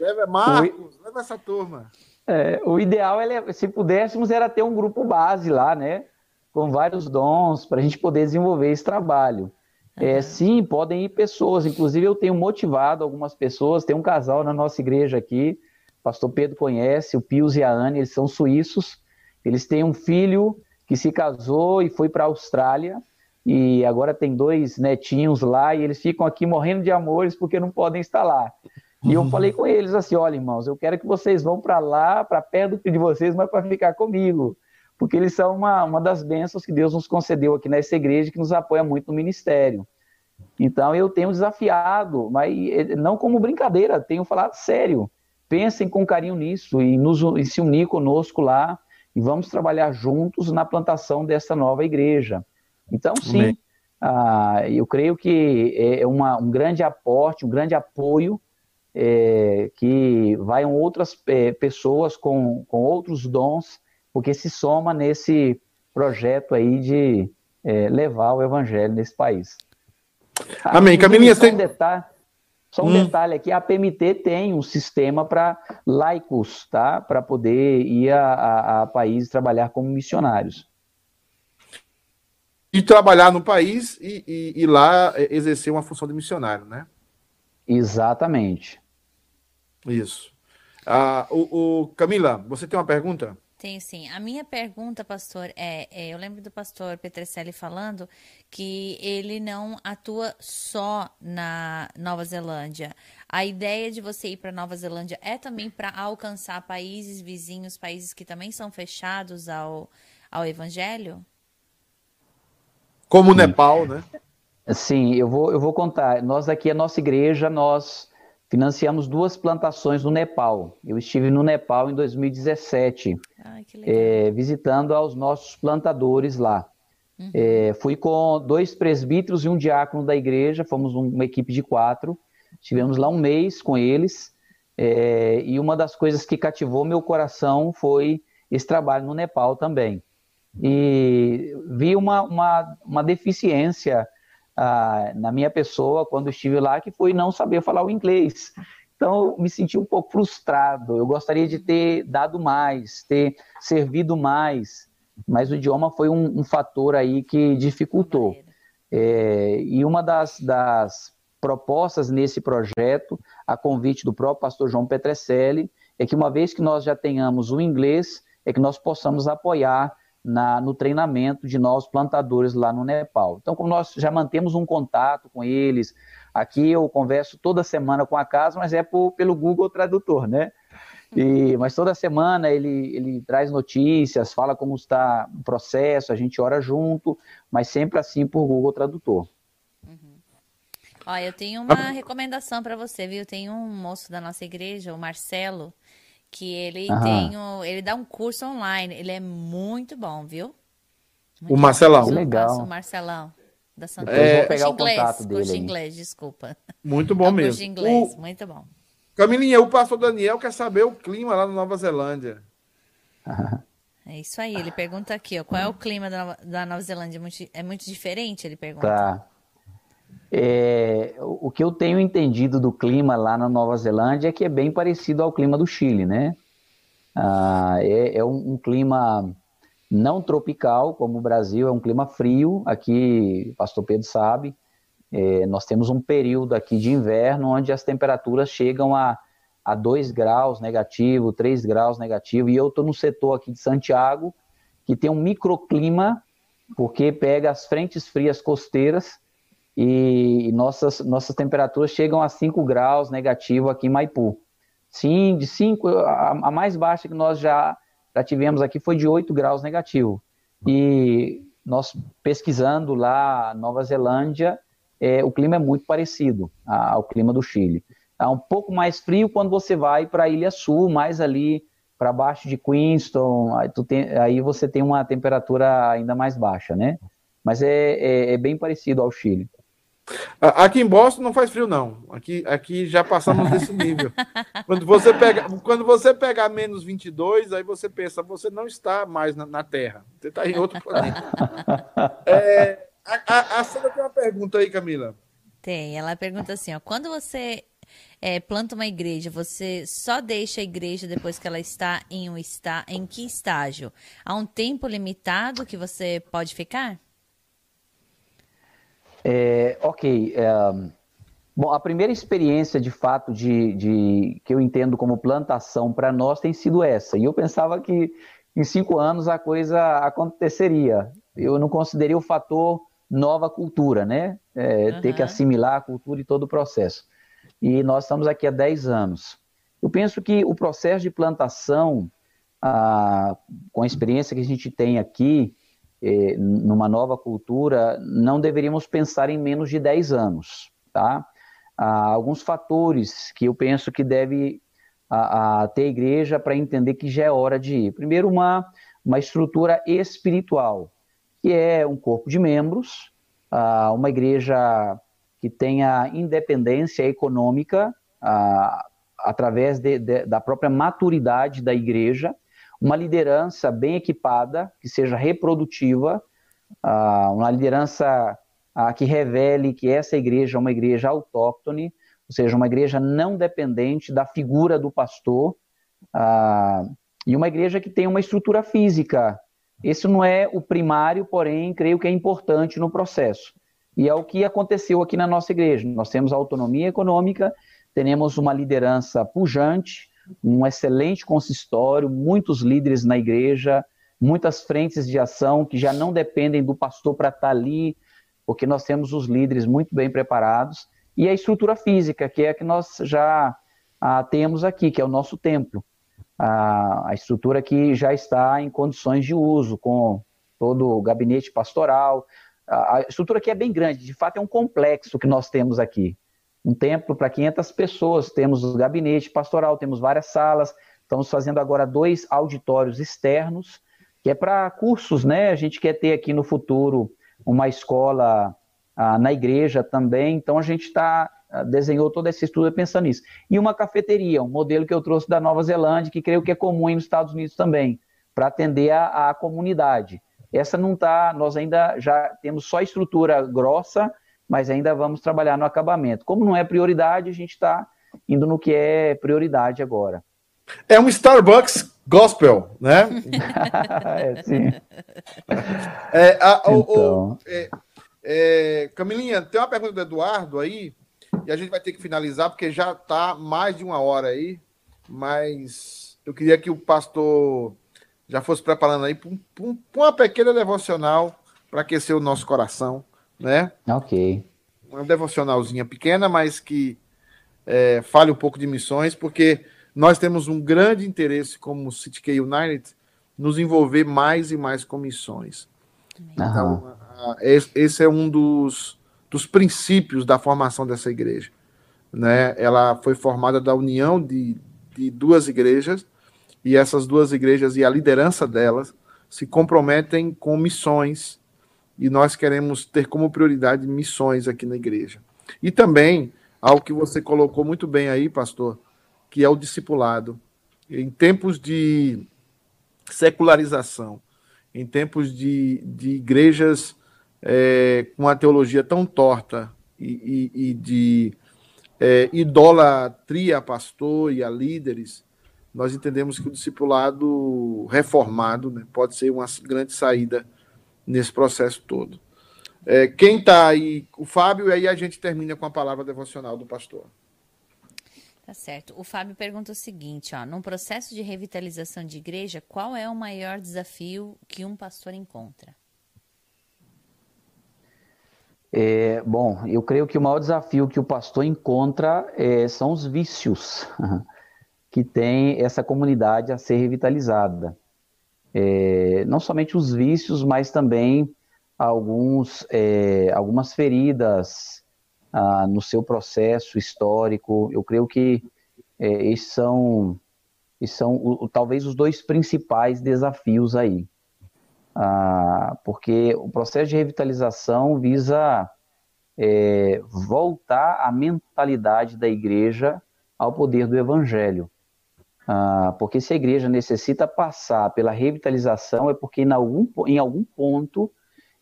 leva Marcos, o... leva essa turma. É, o ideal, é, se pudéssemos, era ter um grupo base lá, né? Com vários dons, para a gente poder desenvolver esse trabalho. Uhum. É, sim, podem ir pessoas. Inclusive, eu tenho motivado algumas pessoas. Tem um casal na nossa igreja aqui, o pastor Pedro conhece, o Pius e a Anne, eles são suíços. Eles têm um filho que se casou e foi para a Austrália e agora tem dois netinhos lá e eles ficam aqui morrendo de amores porque não podem estar lá. E eu falei com eles assim: olha, irmãos, eu quero que vocês vão para lá, para perto de vocês, mas para ficar comigo. Porque eles são uma, uma das bênçãos que Deus nos concedeu aqui nessa igreja, que nos apoia muito no ministério. Então eu tenho desafiado, mas eh, não como brincadeira, tenho falado sério. Pensem com carinho nisso e, nos, e se unir conosco lá e vamos trabalhar juntos na plantação dessa nova igreja. Então, sim, ah, eu creio que é, é uma, um grande aporte, um grande apoio é, que vai outras é, pessoas com, com outros dons, porque se soma nesse projeto aí de é, levar o evangelho nesse país. Amém. Camilinha, tem... Um detalhe, só um hum. detalhe aqui, a PMT tem um sistema para laicos, tá? Para poder ir a, a, a países trabalhar como missionários. E trabalhar no país e, e, e, lá exercer uma função de missionário, né? Exatamente. Isso. Ah, o, o Camila, você tem uma pergunta? Tenho sim. A minha pergunta, pastor, é, é, eu lembro do pastor Petrecelli falando que ele não atua só na Nova Zelândia. A ideia de você ir para Nova Zelândia é também para alcançar países vizinhos, países que também são fechados ao, ao evangelho? Como o Nepal, né? Sim, eu vou, eu vou contar. Nós aqui, a nossa igreja, nós financiamos duas plantações no Nepal. Eu estive no Nepal em 2017, é, visitando aos nossos plantadores lá. Uhum. É, fui com dois presbíteros e um diácono da igreja, fomos uma equipe de quatro. Estivemos lá um mês com eles. É, e uma das coisas que cativou meu coração foi esse trabalho no Nepal também. E vi uma, uma, uma deficiência ah, na minha pessoa quando estive lá, que foi não saber falar o inglês. Então, eu me senti um pouco frustrado. Eu gostaria de ter dado mais, ter servido mais, mas o idioma foi um, um fator aí que dificultou. É, e uma das, das propostas nesse projeto, a convite do próprio pastor João Petrecelli, é que uma vez que nós já tenhamos o inglês, é que nós possamos apoiar na, no treinamento de novos plantadores lá no Nepal. Então, como nós já mantemos um contato com eles, aqui eu converso toda semana com a casa, mas é por, pelo Google Tradutor, né? E, mas toda semana ele, ele traz notícias, fala como está o processo, a gente ora junto, mas sempre assim por Google Tradutor. Uhum. Ó, eu tenho uma recomendação para você, viu? Tem um moço da nossa igreja, o Marcelo, que ele Aham. tem o, ele dá um curso online. Ele é muito bom, viu? Muito o Marcelão. Legal. O Marcelão. Da Santa é, vou pegar o inglês, contato dele. Curso inglês, desculpa. Muito bom é mesmo. Curso inglês, o... muito bom. Camilinha, o pastor Daniel quer saber o clima lá na Nova Zelândia. É isso aí, ele pergunta aqui, ó, qual é o clima da Nova, da Nova Zelândia? É muito diferente, ele pergunta. Tá. É, o que eu tenho entendido do clima lá na Nova Zelândia é que é bem parecido ao clima do Chile, né? Ah, é, é um, um, clima não tropical, como o Brasil, é um clima frio. Aqui, o pastor Pedro sabe, é, nós temos um período aqui de inverno onde as temperaturas chegam a, a 2 graus negativo, 3 graus negativo, e eu estou no setor aqui de Santiago, que tem um microclima, porque pega as frentes frias costeiras e nossas, nossas temperaturas chegam a 5 graus negativo aqui em Maipu. Sim, de 5, a, a, mais baixa que nós já, já tivemos aqui foi de 8 graus negativo. E nós pesquisando lá Nova Zelândia, é, o clima é muito parecido ao clima do Chile. Tá um pouco mais frio quando você vai para a Ilha Sul, mais ali para baixo de Queenstown, aí, tem, aí, você tem uma temperatura ainda mais baixa, né? Mas é, é, é bem parecido ao Chile. Aqui em Boston não faz frio, não. Aqui, aqui já passamos desse nível. Quando você, pega, quando você pegar menos 22, aí você pensa, você não está mais na, na Terra. Você está em outro planeta. É, a, a, a Sandra tem uma pergunta aí, Camila. Tem. Ela pergunta assim, ó, quando você é, planta uma igreja, você só deixa a igreja depois que ela está em um está em que estágio? Há um tempo limitado que você pode ficar? É, ok. É, bom, a primeira experiência de fato de, de que eu entendo como plantação para nós tem sido essa. E eu pensava que em cinco anos a coisa aconteceria. Eu não considerei o fator nova cultura, né? É, uhum. Ter que assimilar a cultura e todo o processo. E nós estamos aqui há 10 anos. Eu penso que o processo de plantação, ah, com a experiência que a gente tem aqui, eh, numa nova cultura, não deveríamos pensar em menos de 10 anos, tá? Há alguns fatores que eu penso que deve a, a ter a igreja para entender que já é hora de ir. Primeiro, uma, uma estrutura espiritual, que é um corpo de membros, ah, uma igreja que tenha independência econômica através de, de, da própria maturidade da igreja, uma liderança bem equipada, que seja reprodutiva, uh, uma liderança uh, que revele que essa igreja é uma igreja autóctone, ou seja, uma igreja não dependente da figura do pastor, uh, e uma igreja que tem uma estrutura física. Esse não é o primário, porém, creio que é importante no processo. E é o que aconteceu aqui na nossa igreja. Nós temos autonomia econômica, temos uma liderança pujante, um excelente consistório, muitos líderes na igreja, muitas frentes de ação que já não dependem do pastor para estar tá ali, porque nós temos os líderes muito bem preparados, e a estrutura física, que é a que nós já ah, temos aqui, que é o nosso templo. Ah, a estrutura que já está em condições de uso, com todo o gabinete pastoral. A estrutura aqui é bem grande, de fato é um complexo que nós temos aqui um templo para 500 pessoas, temos o gabinete pastoral, temos várias salas, estamos fazendo agora dois auditórios externos, que é para cursos, né? A gente quer ter aqui no futuro uma escola ah, na igreja também, então a gente está ah, desenhou toda essa estrutura pensando nisso. E uma cafeteria, um modelo que eu trouxe da Nova Zelândia, que creio que é comum nos Estados Unidos também, para atender a, a comunidade. Essa não está, nós ainda já temos só estrutura grossa, mas ainda vamos trabalhar no acabamento. Como não é prioridade, a gente está indo no que é prioridade agora. É um Starbucks gospel, né? é, sim. É, a, então... o, é, é, Camilinha, tem uma pergunta do Eduardo aí, e a gente vai ter que finalizar, porque já está mais de uma hora aí, mas eu queria que o pastor já fosse preparando aí para um, uma pequena devocional para aquecer o nosso coração né? Ok. Uma devocionalzinha pequena, mas que é, fale um pouco de missões, porque nós temos um grande interesse como City K United nos envolver mais e mais com missões. Então, esse é um dos, dos princípios da formação dessa igreja. Né? Ela foi formada da união de, de duas igrejas, e essas duas igrejas e a liderança delas se comprometem com missões e nós queremos ter como prioridade missões aqui na igreja. E também algo que você colocou muito bem aí, pastor, que é o discipulado. Em tempos de secularização, em tempos de, de igrejas é, com a teologia tão torta e, e, e de é, idolatria a pastor e a líderes, nós entendemos que o discipulado reformado né, pode ser uma grande saída nesse processo todo. É, quem está aí, o Fábio, e aí a gente termina com a palavra devocional do pastor. Tá certo. O Fábio pergunta o seguinte, ó, num processo de revitalização de igreja, qual é o maior desafio que um pastor encontra? É, bom, eu creio que o maior desafio que o pastor encontra é, são os vícios que tem essa comunidade a ser revitalizada. É, não somente os vícios, mas também alguns, é, algumas feridas ah, no seu processo histórico. Eu creio que é, esses são, esses são o, talvez os dois principais desafios aí. Ah, porque o processo de revitalização visa é, voltar a mentalidade da igreja ao poder do evangelho. Ah, porque se a igreja necessita passar pela revitalização é porque em algum, em algum ponto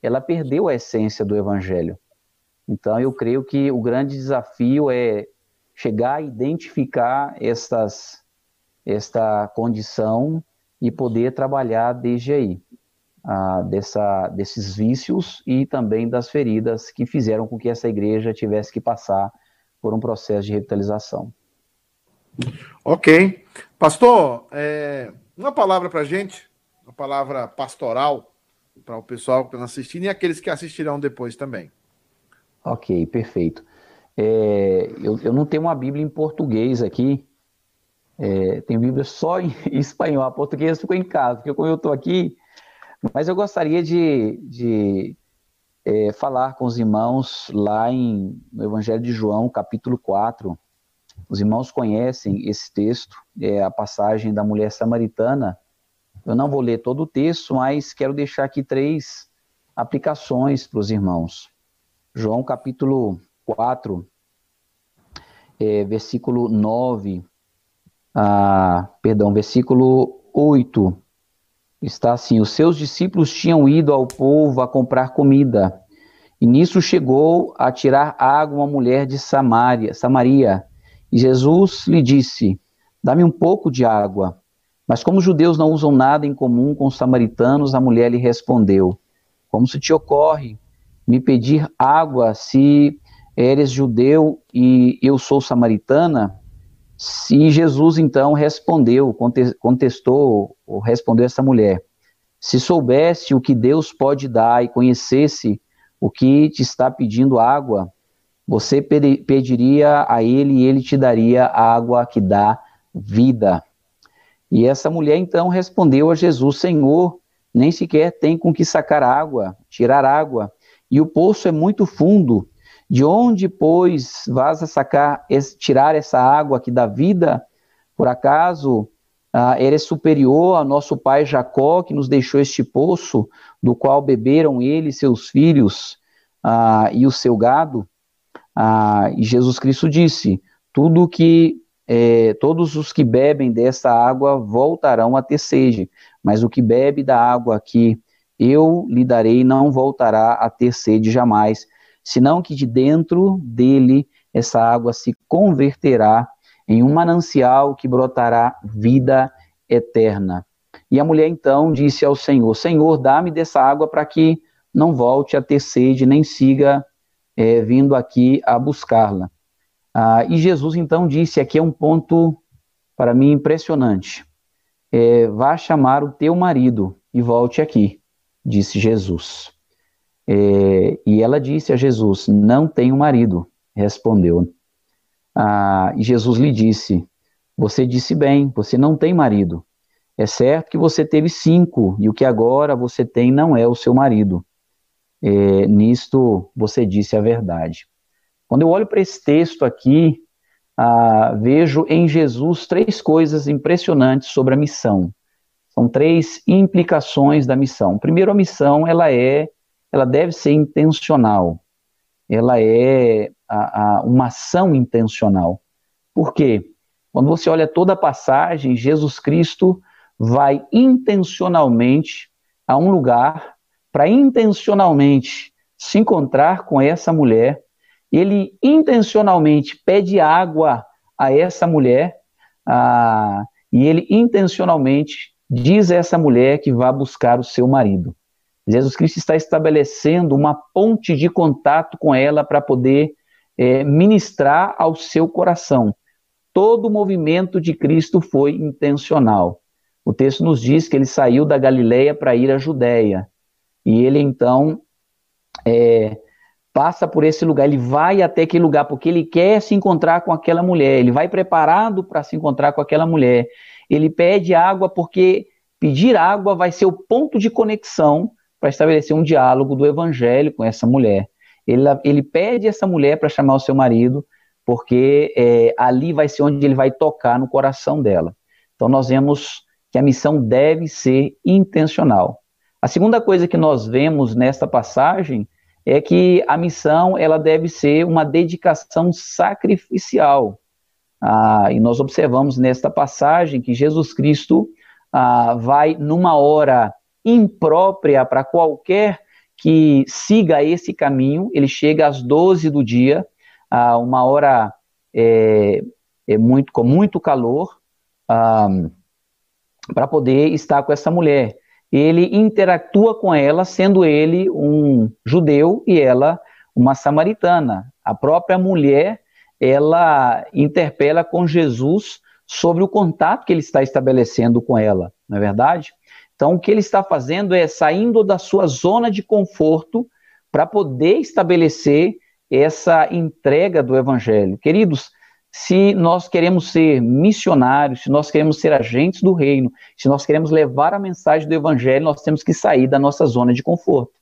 ela perdeu a essência do evangelho. Então, eu creio que o grande desafio é chegar a identificar estas, esta condição e poder trabalhar desde aí, ah, dessa, desses vícios e também das feridas que fizeram com que essa igreja tivesse que passar por um processo de revitalização. Ok. Pastor, é, uma palavra para gente, uma palavra pastoral para o pessoal que está assistindo e aqueles que assistirão depois também. Ok, perfeito. É, eu, eu, não tenho uma Bíblia em português aqui, é, tenho Bíblia só em, em espanhol. A portuguesa ficou em casa, porque como eu estou aqui, mas eu gostaria de, de é, falar com os irmãos lá em, no Evangelho de João, capítulo 4. Os irmãos conhecem esse texto, é a passagem da mulher samaritana. Eu não vou ler todo o texto, mas quero deixar aqui três aplicações para os irmãos. João capítulo 4, é, versículo 9, ah, perdão, versículo 8, está assim: Os seus discípulos tinham ido ao povo a comprar comida, e nisso chegou a tirar água uma mulher de Samaria, Samaria. E Jesus lhe disse: Dá-me um pouco de água. Mas como os judeus não usam nada em comum com os samaritanos, a mulher lhe respondeu: Como se te ocorre me pedir água se eres judeu e eu sou samaritana? Se Jesus então respondeu, contestou, ou respondeu essa mulher: Se soubesse o que Deus pode dar e conhecesse o que te está pedindo água, você pediria a ele e ele te daria água que dá vida. E essa mulher então respondeu a Jesus: Senhor, nem sequer tem com que sacar água, tirar água e o poço é muito fundo. De onde, pois, vas a sacar, tirar essa água que dá vida? Por acaso ah, eres superior ao nosso pai Jacó, que nos deixou este poço, do qual beberam ele seus filhos ah, e o seu gado? Ah, e Jesus Cristo disse: tudo que eh, todos os que bebem dessa água voltarão a ter sede, mas o que bebe da água que eu lhe darei não voltará a ter sede jamais, senão que de dentro dele essa água se converterá em um manancial que brotará vida eterna. E a mulher então disse ao Senhor: Senhor, dá-me dessa água para que não volte a ter sede, nem siga é, vindo aqui a buscá-la. Ah, e Jesus então disse: aqui é um ponto para mim impressionante. É, vá chamar o teu marido e volte aqui disse Jesus. É, e ela disse a Jesus: Não tenho marido. Respondeu. Ah, e Jesus lhe disse: Você disse bem, você não tem marido. É certo que você teve cinco, e o que agora você tem não é o seu marido. É, nisto você disse a verdade. Quando eu olho para esse texto aqui, ah, vejo em Jesus três coisas impressionantes sobre a missão. São três implicações da missão. Primeiro, a missão ela é ela deve ser intencional. Ela é a, a, uma ação intencional. Por quê? Quando você olha toda a passagem, Jesus Cristo vai intencionalmente a um lugar para intencionalmente se encontrar com essa mulher. Ele intencionalmente pede água a essa mulher ah, e ele intencionalmente diz a essa mulher que vá buscar o seu marido. Jesus Cristo está estabelecendo uma ponte de contato com ela para poder é, ministrar ao seu coração. Todo o movimento de Cristo foi intencional. O texto nos diz que ele saiu da Galileia para ir à Judéia. E ele então é, passa por esse lugar, ele vai até aquele lugar porque ele quer se encontrar com aquela mulher, ele vai preparado para se encontrar com aquela mulher. Ele pede água porque pedir água vai ser o ponto de conexão para estabelecer um diálogo do evangelho com essa mulher. Ele, ele pede essa mulher para chamar o seu marido, porque é, ali vai ser onde ele vai tocar no coração dela. Então nós vemos que a missão deve ser intencional. A segunda coisa que nós vemos nesta passagem é que a missão ela deve ser uma dedicação sacrificial. Ah, e nós observamos nesta passagem que Jesus Cristo ah, vai numa hora imprópria para qualquer que siga esse caminho, ele chega às 12 do dia, a uma hora é, é muito, com muito calor, ah, para poder estar com essa mulher. Ele interatua com ela, sendo ele um judeu e ela uma samaritana. A própria mulher, ela interpela com Jesus sobre o contato que ele está estabelecendo com ela, não é verdade? Então, o que ele está fazendo é saindo da sua zona de conforto para poder estabelecer essa entrega do evangelho. Queridos, se nós queremos ser missionários, se nós queremos ser agentes do reino, se nós queremos levar a mensagem do evangelho, nós temos que sair da nossa zona de conforto.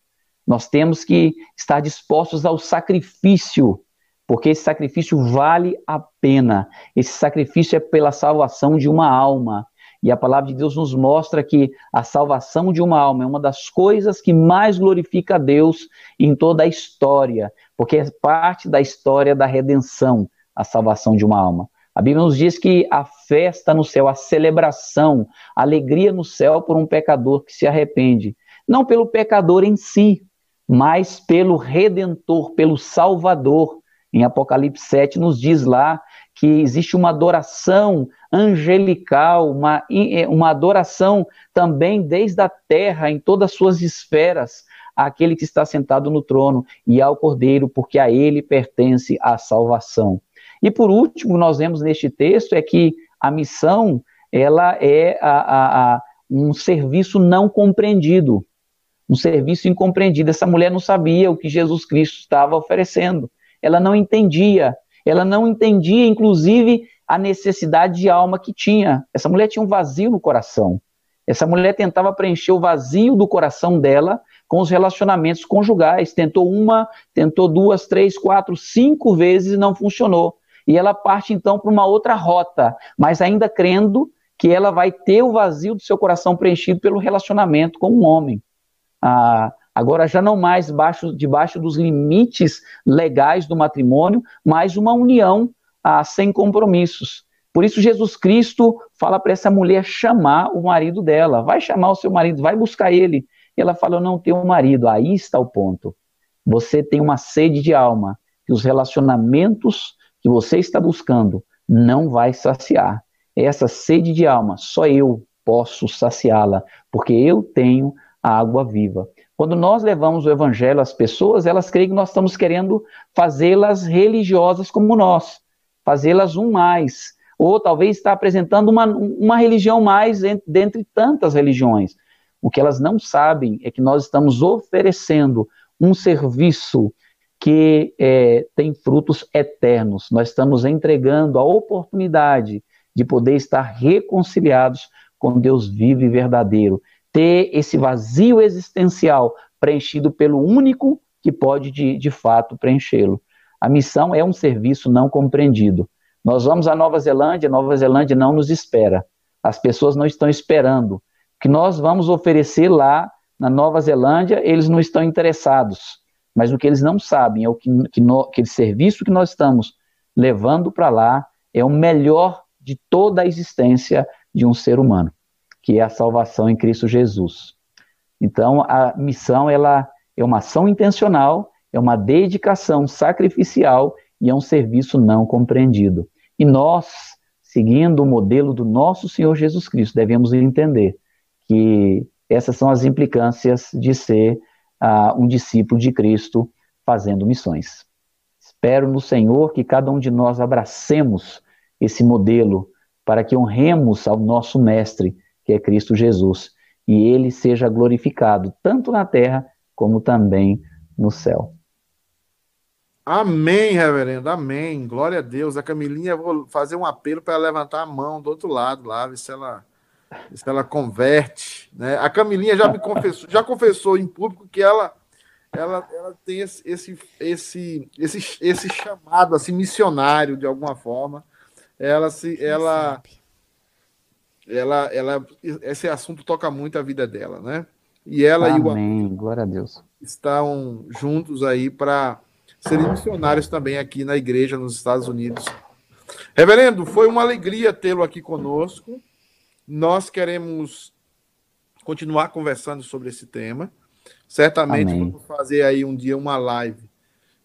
Nós temos que estar dispostos ao sacrifício, porque esse sacrifício vale a pena. Esse sacrifício é pela salvação de uma alma. E a palavra de Deus nos mostra que a salvação de uma alma é uma das coisas que mais glorifica a Deus em toda a história, porque é parte da história da redenção a salvação de uma alma. A Bíblia nos diz que a festa no céu, a celebração, a alegria no céu por um pecador que se arrepende. Não pelo pecador em si, mas pelo redentor, pelo salvador. Em Apocalipse 7 nos diz lá que existe uma adoração angelical, uma, é, uma adoração também desde a terra, em todas as suas esferas, àquele que está sentado no trono e ao Cordeiro, porque a ele pertence a salvação. E por último, nós vemos neste texto é que a missão ela é a, a, a um serviço não compreendido, um serviço incompreendido. Essa mulher não sabia o que Jesus Cristo estava oferecendo. Ela não entendia. Ela não entendia, inclusive, a necessidade de alma que tinha. Essa mulher tinha um vazio no coração. Essa mulher tentava preencher o vazio do coração dela com os relacionamentos conjugais. Tentou uma, tentou duas, três, quatro, cinco vezes e não funcionou e ela parte então para uma outra rota, mas ainda crendo que ela vai ter o vazio do seu coração preenchido pelo relacionamento com um homem. Ah, agora já não mais baixo, debaixo dos limites legais do matrimônio, mas uma união ah, sem compromissos. Por isso Jesus Cristo fala para essa mulher chamar o marido dela, vai chamar o seu marido, vai buscar ele. E ela fala, eu não tenho um marido. Aí está o ponto. Você tem uma sede de alma, que os relacionamentos que você está buscando não vai saciar. Essa sede de alma, só eu posso saciá-la, porque eu tenho a água viva. Quando nós levamos o evangelho às pessoas, elas creem que nós estamos querendo fazê-las religiosas como nós, fazê-las um mais, ou talvez estar apresentando uma, uma religião mais dentre tantas religiões. O que elas não sabem é que nós estamos oferecendo um serviço que é, tem frutos eternos. Nós estamos entregando a oportunidade de poder estar reconciliados com Deus vivo e verdadeiro, ter esse vazio existencial preenchido pelo único que pode de, de fato preenchê-lo. A missão é um serviço não compreendido. Nós vamos à Nova Zelândia, Nova Zelândia não nos espera. As pessoas não estão esperando. O que nós vamos oferecer lá na Nova Zelândia, eles não estão interessados. Mas o que eles não sabem é o que, que no, aquele serviço que nós estamos levando para lá é o melhor de toda a existência de um ser humano, que é a salvação em Cristo Jesus. Então, a missão ela é uma ação intencional, é uma dedicação sacrificial e é um serviço não compreendido. E nós, seguindo o modelo do nosso Senhor Jesus Cristo, devemos entender que essas são as implicâncias de ser uh, um discípulo de Cristo fazendo missões. Espero no Senhor que cada um de nós abracemos esse modelo para que honremos ao nosso Mestre, que é Cristo Jesus, e ele seja glorificado tanto na terra como também no céu. Amém, reverendo, amém. Glória a Deus. A Camilinha, vou fazer um apelo para levantar a mão do outro lado lá, ver se ela se ela converte, né? A Camilinha já me confessou, já confessou em público que ela ela, ela tem esse, esse, esse, esse, esse chamado assim missionário de alguma forma. Ela se ela ela ela esse assunto toca muito a vida dela, né? E ela Amém. e o Amém. Glória a Deus. Estão juntos aí para serem missionários também aqui na igreja nos Estados Unidos. Reverendo, foi uma alegria tê-lo aqui conosco. Nós queremos continuar conversando sobre esse tema. Certamente Amém. vamos fazer aí um dia uma live.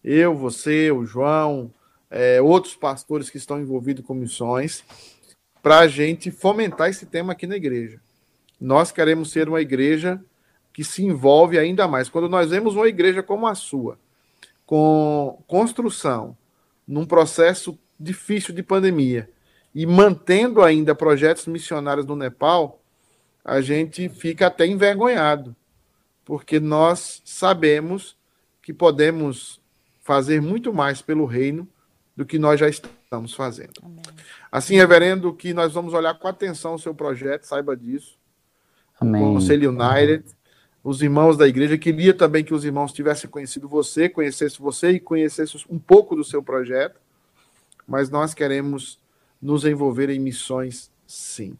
Eu, você, o João, é, outros pastores que estão envolvidos com missões, para a gente fomentar esse tema aqui na igreja. Nós queremos ser uma igreja que se envolve ainda mais. Quando nós vemos uma igreja como a sua, com construção, num processo difícil de pandemia, e mantendo ainda projetos missionários no Nepal, a gente fica até envergonhado, porque nós sabemos que podemos fazer muito mais pelo reino do que nós já estamos fazendo. Amém. Assim, reverendo, que nós vamos olhar com atenção o seu projeto, saiba disso. Amém. O Conselho United, os irmãos da igreja, queria também que os irmãos tivessem conhecido você, conhecessem você e conhecessem um pouco do seu projeto, mas nós queremos nos envolver em missões, sim.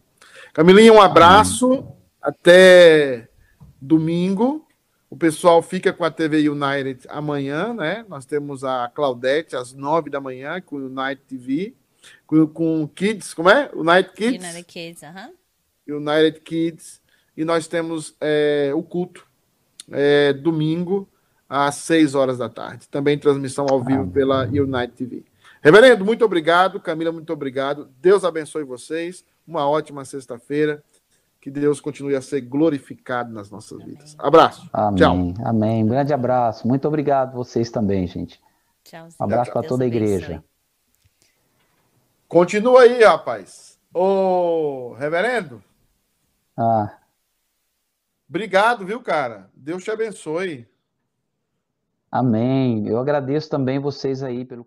Camilinha, um abraço. Amém. Até domingo. O pessoal fica com a TV United amanhã, né? Nós temos a Claudete às nove da manhã com o United TV, com, com Kids, como é? United Kids. United Kids, aham. United Kids. E nós temos é, o culto é, domingo às seis horas da tarde. Também transmissão ao vivo pela United TV. Reverendo, muito obrigado. Camila, muito obrigado. Deus abençoe vocês. Uma ótima sexta-feira. Que Deus continue a ser glorificado nas nossas Amém. vidas. Abraço. Amém. Tchau. Amém. Um grande abraço. Muito obrigado vocês também, gente. Tchau. Um abraço para toda a igreja. Continua aí, rapaz. Ô, reverendo. Ah. Obrigado, viu, cara? Deus te abençoe. Amém. Eu agradeço também vocês aí pelo